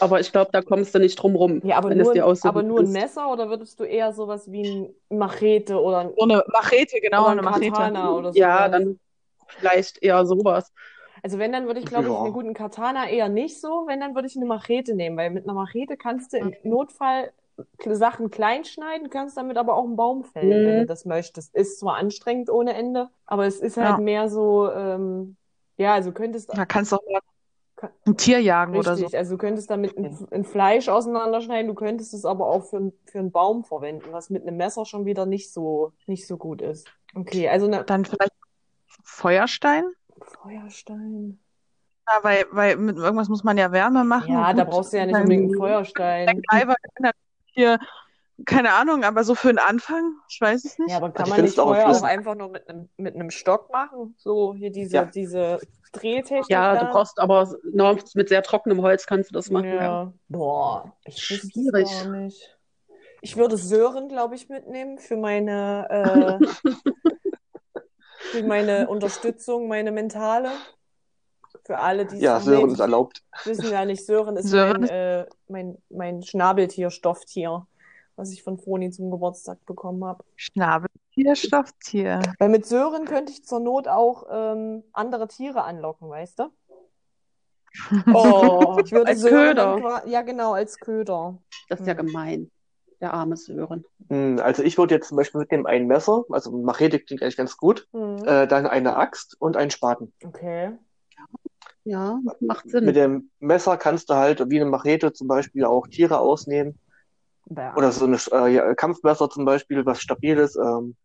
aber ich glaube, da kommst du nicht drum rum, Ja, aber wenn nur, es dir aussuchen aber nur ein. Messer oder würdest du eher sowas wie ein Machete oder ein, So eine Machete, genau, oder eine ein Machete. Katana oder so? Ja, dann vielleicht eher sowas. Also wenn, dann würde ich, glaube ich, Ja. einen guten Katana eher nicht so. Wenn, dann würde ich eine Machete nehmen, weil mit einer Machete kannst du im. Notfall Sachen klein schneiden, kannst damit aber auch einen Baum fällen, Mhm. wenn du das möchtest. Ist zwar anstrengend ohne Ende, aber es ist halt Ja. mehr so, ähm, ja, also du könntest Da kannst du auch mal ein Tier jagen oder so. Richtig, also du könntest damit ein, ein Fleisch auseinanderschneiden, du könntest es aber auch für, für einen Baum verwenden, was mit einem Messer schon wieder nicht so, nicht so gut ist. Okay, also eine Dann vielleicht Feuerstein? Feuerstein. Ja, weil, weil mit irgendwas muss man ja Wärme machen. Ja, da brauchst du ja nicht unbedingt einen Feuerstein. Natürlich hier, keine Ahnung, aber so für den Anfang, ich weiß es nicht. Ja, aber kann Also ich man nicht auch Feuer auch flüssig. einfach nur mit einem, mit einem Stock machen? So, hier diese, Ja. diese Drehtechnik Ja, du brauchst aber nur mit sehr trockenem Holz kannst du das machen. Ja. Ja. Boah, ich Schwierig. gar nicht. Ich würde Sören, glaube ich, mitnehmen für meine, äh, für meine Unterstützung, meine mentale. Für alle, die es Ja, Sören nicht ist erlaubt. wissen, ja nicht, Sören ist Sören mein, äh, mein, mein Schnabeltier, Stofftier, was ich von Froni zum Geburtstag bekommen habe. Schnabeltier, Stofftier. Weil mit Sören könnte ich zur Not auch ähm, andere Tiere anlocken, weißt du? Oh, Ich würde als Sören Köder. ja genau, als Köder. Das ist ja gemein. Der arme Sören. Hm, Also ich würde jetzt zum Beispiel mitnehmen ein Messer, also Machete klingt eigentlich ganz gut, Hm. äh, dann eine Axt und einen Spaten. Okay. Ja, macht Mit Sinn. dem Messer kannst du halt wie eine Machete zum Beispiel auch Tiere ausnehmen Bäh. oder so eine äh, ja, Kampfmesser zum Beispiel, was stabiles, ähm,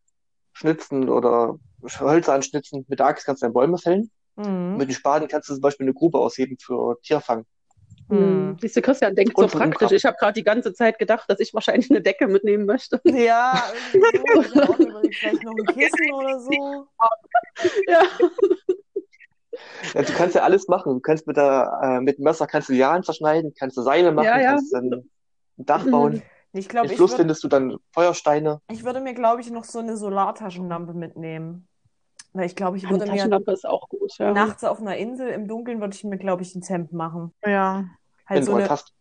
schnitzen oder Hölzer anschnitzen. Mit der Axt kannst du dann Bäume fällen. Mhm. Mit dem Spaten kannst du zum Beispiel eine Grube ausheben für Tierfang. Hm. Hm. Siehst du, Christian denkt so Und den praktisch. Ich habe gerade die ganze Zeit gedacht, dass ich wahrscheinlich eine Decke mitnehmen möchte. Ja, irgendwie so. Vielleicht noch ein Kissen oder so. Ja. Ja, du kannst ja alles machen. Du kannst mit der, äh, mit dem Messer kannst du Lianen zerschneiden, kannst du Seile machen, Ja, ja. kannst ein Dach bauen. Ich glaube, Im Fluss würd, findest du dann Feuersteine. ich würde mir, glaube ich, noch so eine Solartaschenlampe mitnehmen. Weil ich glaube, ich würde mir Taschenlampe ist auch gut. Ja. nachts auf einer Insel im Dunkeln würde ich mir, glaube ich, ins Hemd machen. Ja. Halt wenn so du eine, hast.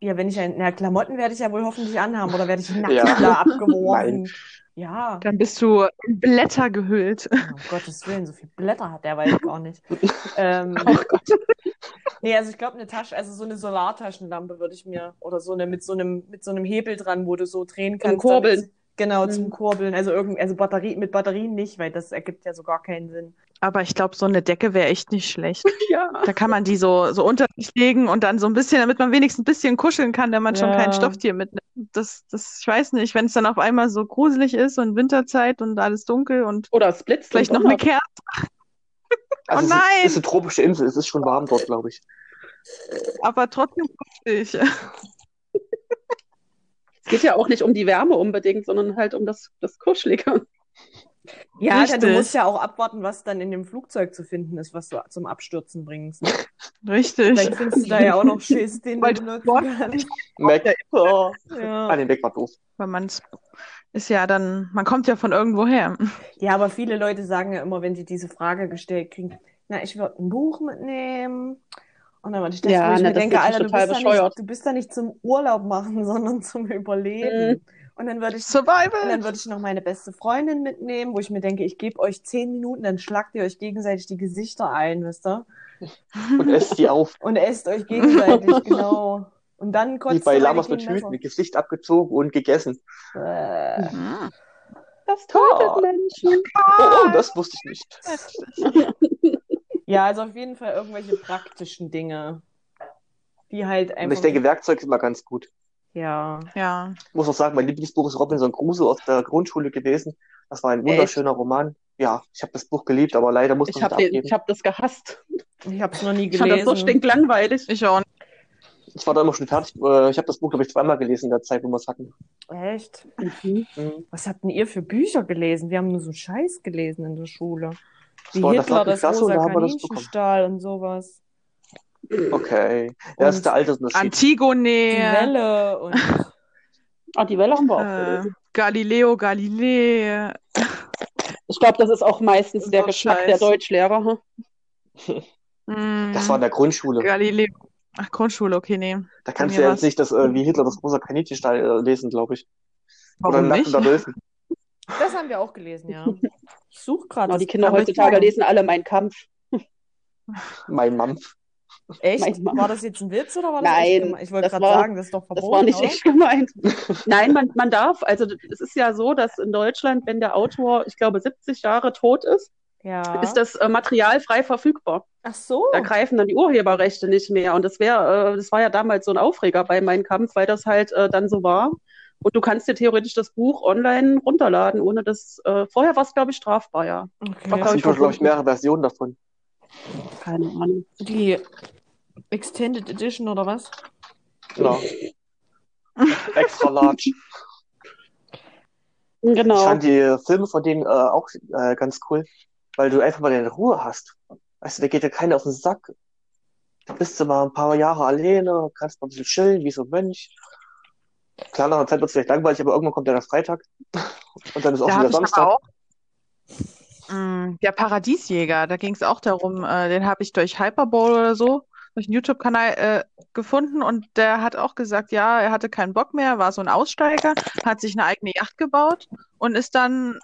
Ja, wenn ich ein, na, Klamotten werde ich ja wohl hoffentlich anhaben oder werde ich nackt Ja. da abgeworfen. Ja. Dann bist du in Blätter gehüllt. Oh, um Gottes Willen, so viel Blätter hat der Wald gar nicht. ähm, Oh Gott. nee, also ich glaube, eine Tasche, also so eine Solartaschenlampe würde ich mir, oder so eine mit so einem, mit so einem Hebel dran, wo du so drehen kannst. Kurbeln. damit- Genau, zum Mhm. Kurbeln. Also irgend, also Batterie, mit Batterien nicht, weil das ergibt ja so gar keinen Sinn. Aber ich glaube, so eine Decke wäre echt nicht schlecht. Ja. Da kann man die so, so unter sich legen und dann so ein bisschen, damit man wenigstens ein bisschen kuscheln kann, wenn man schon Ja. kein Stofftier mitnimmt. Das, das, ich weiß nicht, wenn es dann auf einmal so gruselig ist und Winterzeit und alles dunkel und Oder es blitzt. vielleicht noch eine. Kerze, Also Oh es nein! ist, ist eine tropische Insel, es ist schon warm dort, glaube ich. aber trotzdem kuschelig. Es geht ja auch nicht um die Wärme unbedingt, sondern halt um das, das Kuschelige. Ja, Alter, du Richtig. musst ja auch abwarten, was dann in dem Flugzeug zu finden ist, was du zum Abstürzen bringst. Ne? Richtig. Vielleicht findest du da ja auch noch Schiss, den du benutzen kannst. Oh, Ja. ah, den Weg war doof. Weil man ist ja dann, man kommt ja von irgendwo her. Ja, aber viele Leute sagen ja immer, wenn sie diese Frage gestellt kriegen, na, ich würde ein Buch mitnehmen. Und dann würde ich das, Ja, wo ich na, mir das denke, Alter, du total bist, nicht, du bist da nicht zum Urlaub machen, sondern zum Überleben. Mhm. Und dann würde ich, und Survival! dann würde ich noch meine beste Freundin mitnehmen, wo ich mir denke, ich gebe euch zehn Minuten, dann schlagt ihr euch gegenseitig die Gesichter ein, wisst ihr? Und esst die auf. Und esst euch gegenseitig, genau. Und dann Wie kotzt bei ihr Lamas mit. Hüten, mit Gesicht abgezogen und gegessen. Äh. Hm. Das tötet Menschen. Oh, das wusste ich nicht. Ja, also auf jeden Fall irgendwelche praktischen Dinge, die halt Und einfach. ich denke, Werkzeug ist immer ganz gut. Ja. Ja. Ich muss auch sagen, mein Lieblingsbuch ist Robinson Crusoe aus der Grundschule gewesen. Das war ein wunderschöner Roman. Ja, ich habe das Buch geliebt, aber leider musste Ich ich es habe abgeben. ich hab das gehasst. Ich habe es noch nie Ich fand das gelesen. so stinklangweilig. Ich auch. nicht. Ich war da immer schon fertig. Äh, Ich habe das Buch, glaube ich, zweimal gelesen in der Zeit, wo wir es hatten. Echt? Mhm. Mhm. Was habt denn ihr für Bücher gelesen? Wir haben nur so Scheiß gelesen in der Schule. Wie der Hitler, das und rosa da haben wir das bekommen. Kaninchenstahl und sowas. Okay. Das ist der Altersunterschied. Die Antigone, Welle und Ah, die Welle haben wir auch äh, gelesen. Galileo Galilei. Ich glaube, das ist auch meistens der ist doch Geschmack der. Deutschlehrer. hm? Mm, Das war in der Grundschule. Galileo. Ach, Grundschule, okay, nee. Da kannst du ja jetzt nicht das, äh, wie Hitler das rosa Kaninchenstall äh, lesen, glaube ich. Oder Warum Nacht nicht? das haben wir auch gelesen, ja. Ich suche gerade. Aber die Kinder heutzutage lesen alle Mein Kampf. Mein Mampf. Echt? Manchmal. War das jetzt ein Witz oder war das Nein? Ich wollte das gerade sagen, das ist doch Das verboten, war nicht oder? echt gemeint. Nein, man, man darf, also es ist ja so, dass in Deutschland, wenn der Autor, ich glaube, 70 Jahre tot ist, Ja. ist das äh, Material frei verfügbar. Ach so. Da greifen dann die Urheberrechte nicht mehr. Und das wäre, äh, das war ja damals so ein Aufreger bei Mein Kampf, weil das halt äh, dann so war. Und du kannst dir theoretisch das Buch online runterladen, ohne das, äh, vorher war es, glaube ich, strafbar, ja. Okay. Es glaub gibt, glaube ich, mehrere Versionen davon. Keine Ahnung. Die Extended Edition oder was? Genau. Extra large. Ich Genau. fand die Filme von denen äh, auch äh, ganz cool, weil du einfach mal deine Ruhe hast. Weißt du, da geht dir keiner auf den Sack. Da bist du mal ein paar Jahre alleine, kannst mal ein bisschen chillen, wie so ein Mönch. Klar, nach einer Zeit wird es vielleicht langweilig, aber irgendwann kommt ja der Freitag. Und dann ist auch Da wieder ich Samstag. auch. Mm, Der Paradiesjäger, da ging es auch darum, äh, den habe ich durch Hyperbowl oder so, durch einen YouTube-Kanal äh, gefunden und der hat auch gesagt, ja, er hatte keinen Bock mehr, war so ein Aussteiger, hat sich eine eigene Yacht gebaut und ist dann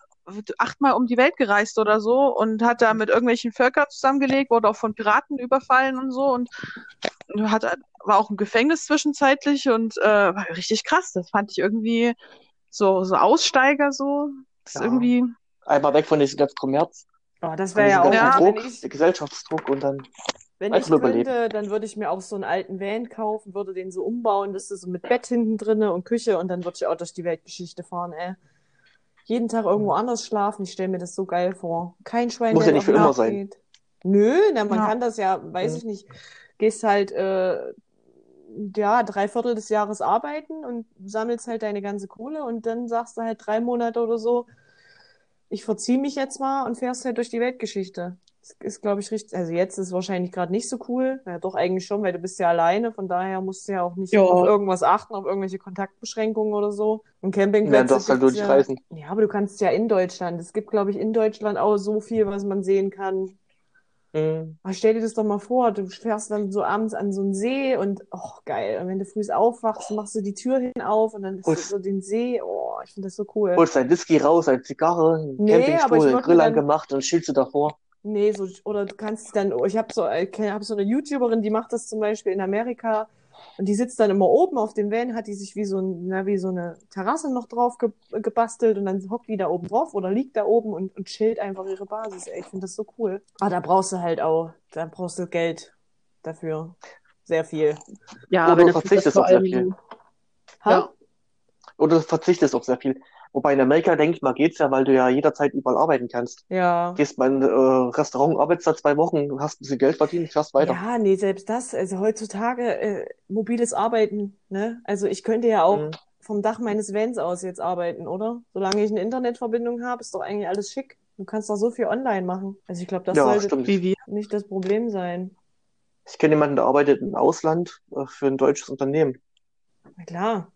achtmal um die Welt gereist oder so und hat da mit irgendwelchen Völkern zusammengelegt, wurde auch von Piraten überfallen und so und hat, war auch im Gefängnis zwischenzeitlich und äh, war richtig krass. Das fand ich irgendwie so, so Aussteiger so. Das ist Ja. irgendwie. Einmal weg von diesem ganzen Kommerz, Oh, das wäre ja auch, Ja. Druck, ich, der Gesellschaftsdruck und dann wenn ich nur überleben. könnte, dann würde ich mir auch so einen alten Van kaufen, würde den so umbauen, das ist so mit Bett hinten drinne und Küche und dann würde ich auch durch die Weltgeschichte fahren, ey. Jeden Tag irgendwo anders schlafen, ich stelle mir das so geil vor. Kein Schwein, Muss der ja nicht für immer sein. geht. Nö, na, man Ja. kann das ja, weiß Ja. ich nicht, gehst halt, äh, ja, drei Viertel des Jahres arbeiten und sammelst halt deine ganze Kohle und dann sagst du halt drei Monate oder so, ich verziehe mich jetzt mal und fährst halt durch die Weltgeschichte. Das ist, glaube ich, richtig. Also jetzt ist es wahrscheinlich gerade nicht so cool. Ja, doch eigentlich schon, weil du bist ja alleine. Von daher musst du ja auch nicht Ja. auf irgendwas achten, auf irgendwelche Kontaktbeschränkungen oder so. Und ja, Campingplätze du darfst halt nicht ja. Ja, aber du kannst ja in Deutschland. Es gibt, glaube ich, in Deutschland auch so viel, was man sehen kann. Mhm. Aber stell dir das doch mal vor, du fährst dann so abends an so einen See und, oh, geil. Und wenn du früh aufwachst, machst du die Tür hin auf und dann ist Holst- so den See. Oh, ich finde das so cool. Holst dein Whisky raus, eine Zigarre, Nee, Campingstuhl, Grill angemacht und schielst du davor. Nee, so, oder du kannst dann, oh, ich habe so, ich hab so eine YouTuberin, die macht das zum Beispiel in Amerika und die sitzt dann immer oben auf dem Van, hat die sich wie so, ein, na, wie so eine Terrasse noch drauf ge gebastelt und dann hockt die da oben drauf oder liegt da oben und, und chillt einfach ihre Basis. Ey, ich finde das so cool. Aber da brauchst du halt auch, da brauchst du Geld dafür. Sehr viel. Ja, Oder wenn du verzichtest auf sehr viel. Ha? Ja. Oder du verzichtest auf sehr viel. Wobei in Amerika, denke ich mal, geht's ja, weil du ja jederzeit überall arbeiten kannst. Ja. Gehst mal in ein äh, Restaurant, arbeitest da zwei Wochen, hast ein bisschen Geld verdient, fährst weiter. Ja, nee, selbst das, also heutzutage äh, mobiles Arbeiten, ne? Also ich könnte ja auch Mhm. vom Dach meines Vans aus jetzt arbeiten, oder? Solange ich eine Internetverbindung habe, ist doch eigentlich alles schick. Du kannst doch so viel online machen. Also ich glaube, das Ja, sollte stimmt. Wie wir. nicht das Problem sein. Ich kenne jemanden, der arbeitet im Ausland äh, für ein deutsches Unternehmen. Na klar,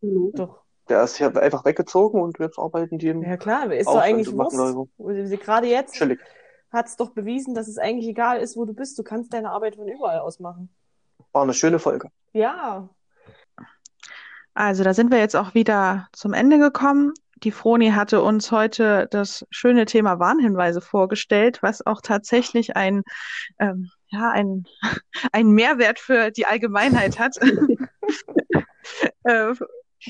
Mhm. doch. Der ist hier einfach weggezogen und jetzt arbeiten die im Ja klar, ist doch eigentlich Wurst. Gerade jetzt hat es doch bewiesen, dass es eigentlich egal ist, wo du bist. Du kannst deine Arbeit von überall aus machen. War eine schöne Folge. Ja, Also, da sind wir jetzt auch wieder zum Ende gekommen. Die Froni hatte uns heute das schöne Thema Warnhinweise vorgestellt, was auch tatsächlich ein, ähm, ja, ein, ein Mehrwert für die Allgemeinheit hat. äh,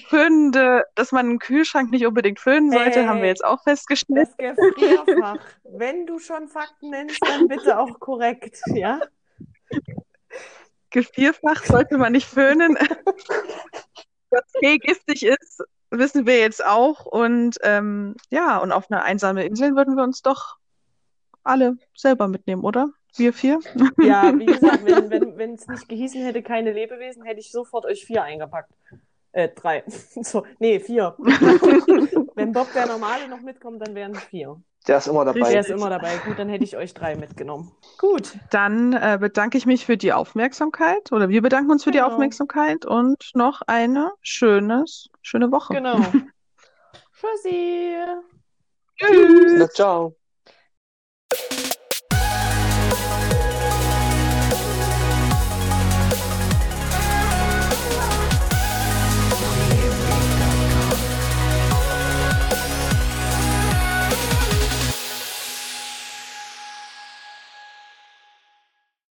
föhnende, dass man einen Kühlschrank nicht unbedingt föhnen sollte, Hey. haben wir jetzt auch festgestellt. das Gefrierfach. Wenn du schon Fakten nennst, dann bitte auch korrekt, ja? Gefrierfach sollte man nicht föhnen. Dass Tee giftig ist, wissen wir jetzt auch. Und ähm, ja, und auf eine einsame Insel würden wir uns doch alle selber mitnehmen, oder? Wir vier? Ja, wie gesagt, wenn wenn wenn, es nicht gehießen hätte, keine Lebewesen, hätte ich sofort euch vier eingepackt. Äh, drei. So, nee, vier. wenn Bob der Normale noch mitkommt, dann wären es vier. Der ist immer dabei. Der ist immer dabei. Gut, dann hätte ich euch drei mitgenommen. Gut. Dann äh, bedanke ich mich für die Aufmerksamkeit oder wir bedanken uns für die Genau. Aufmerksamkeit und noch eine schönes, schöne Woche. Genau. Tschüssi. Tschüss. Na, ciao.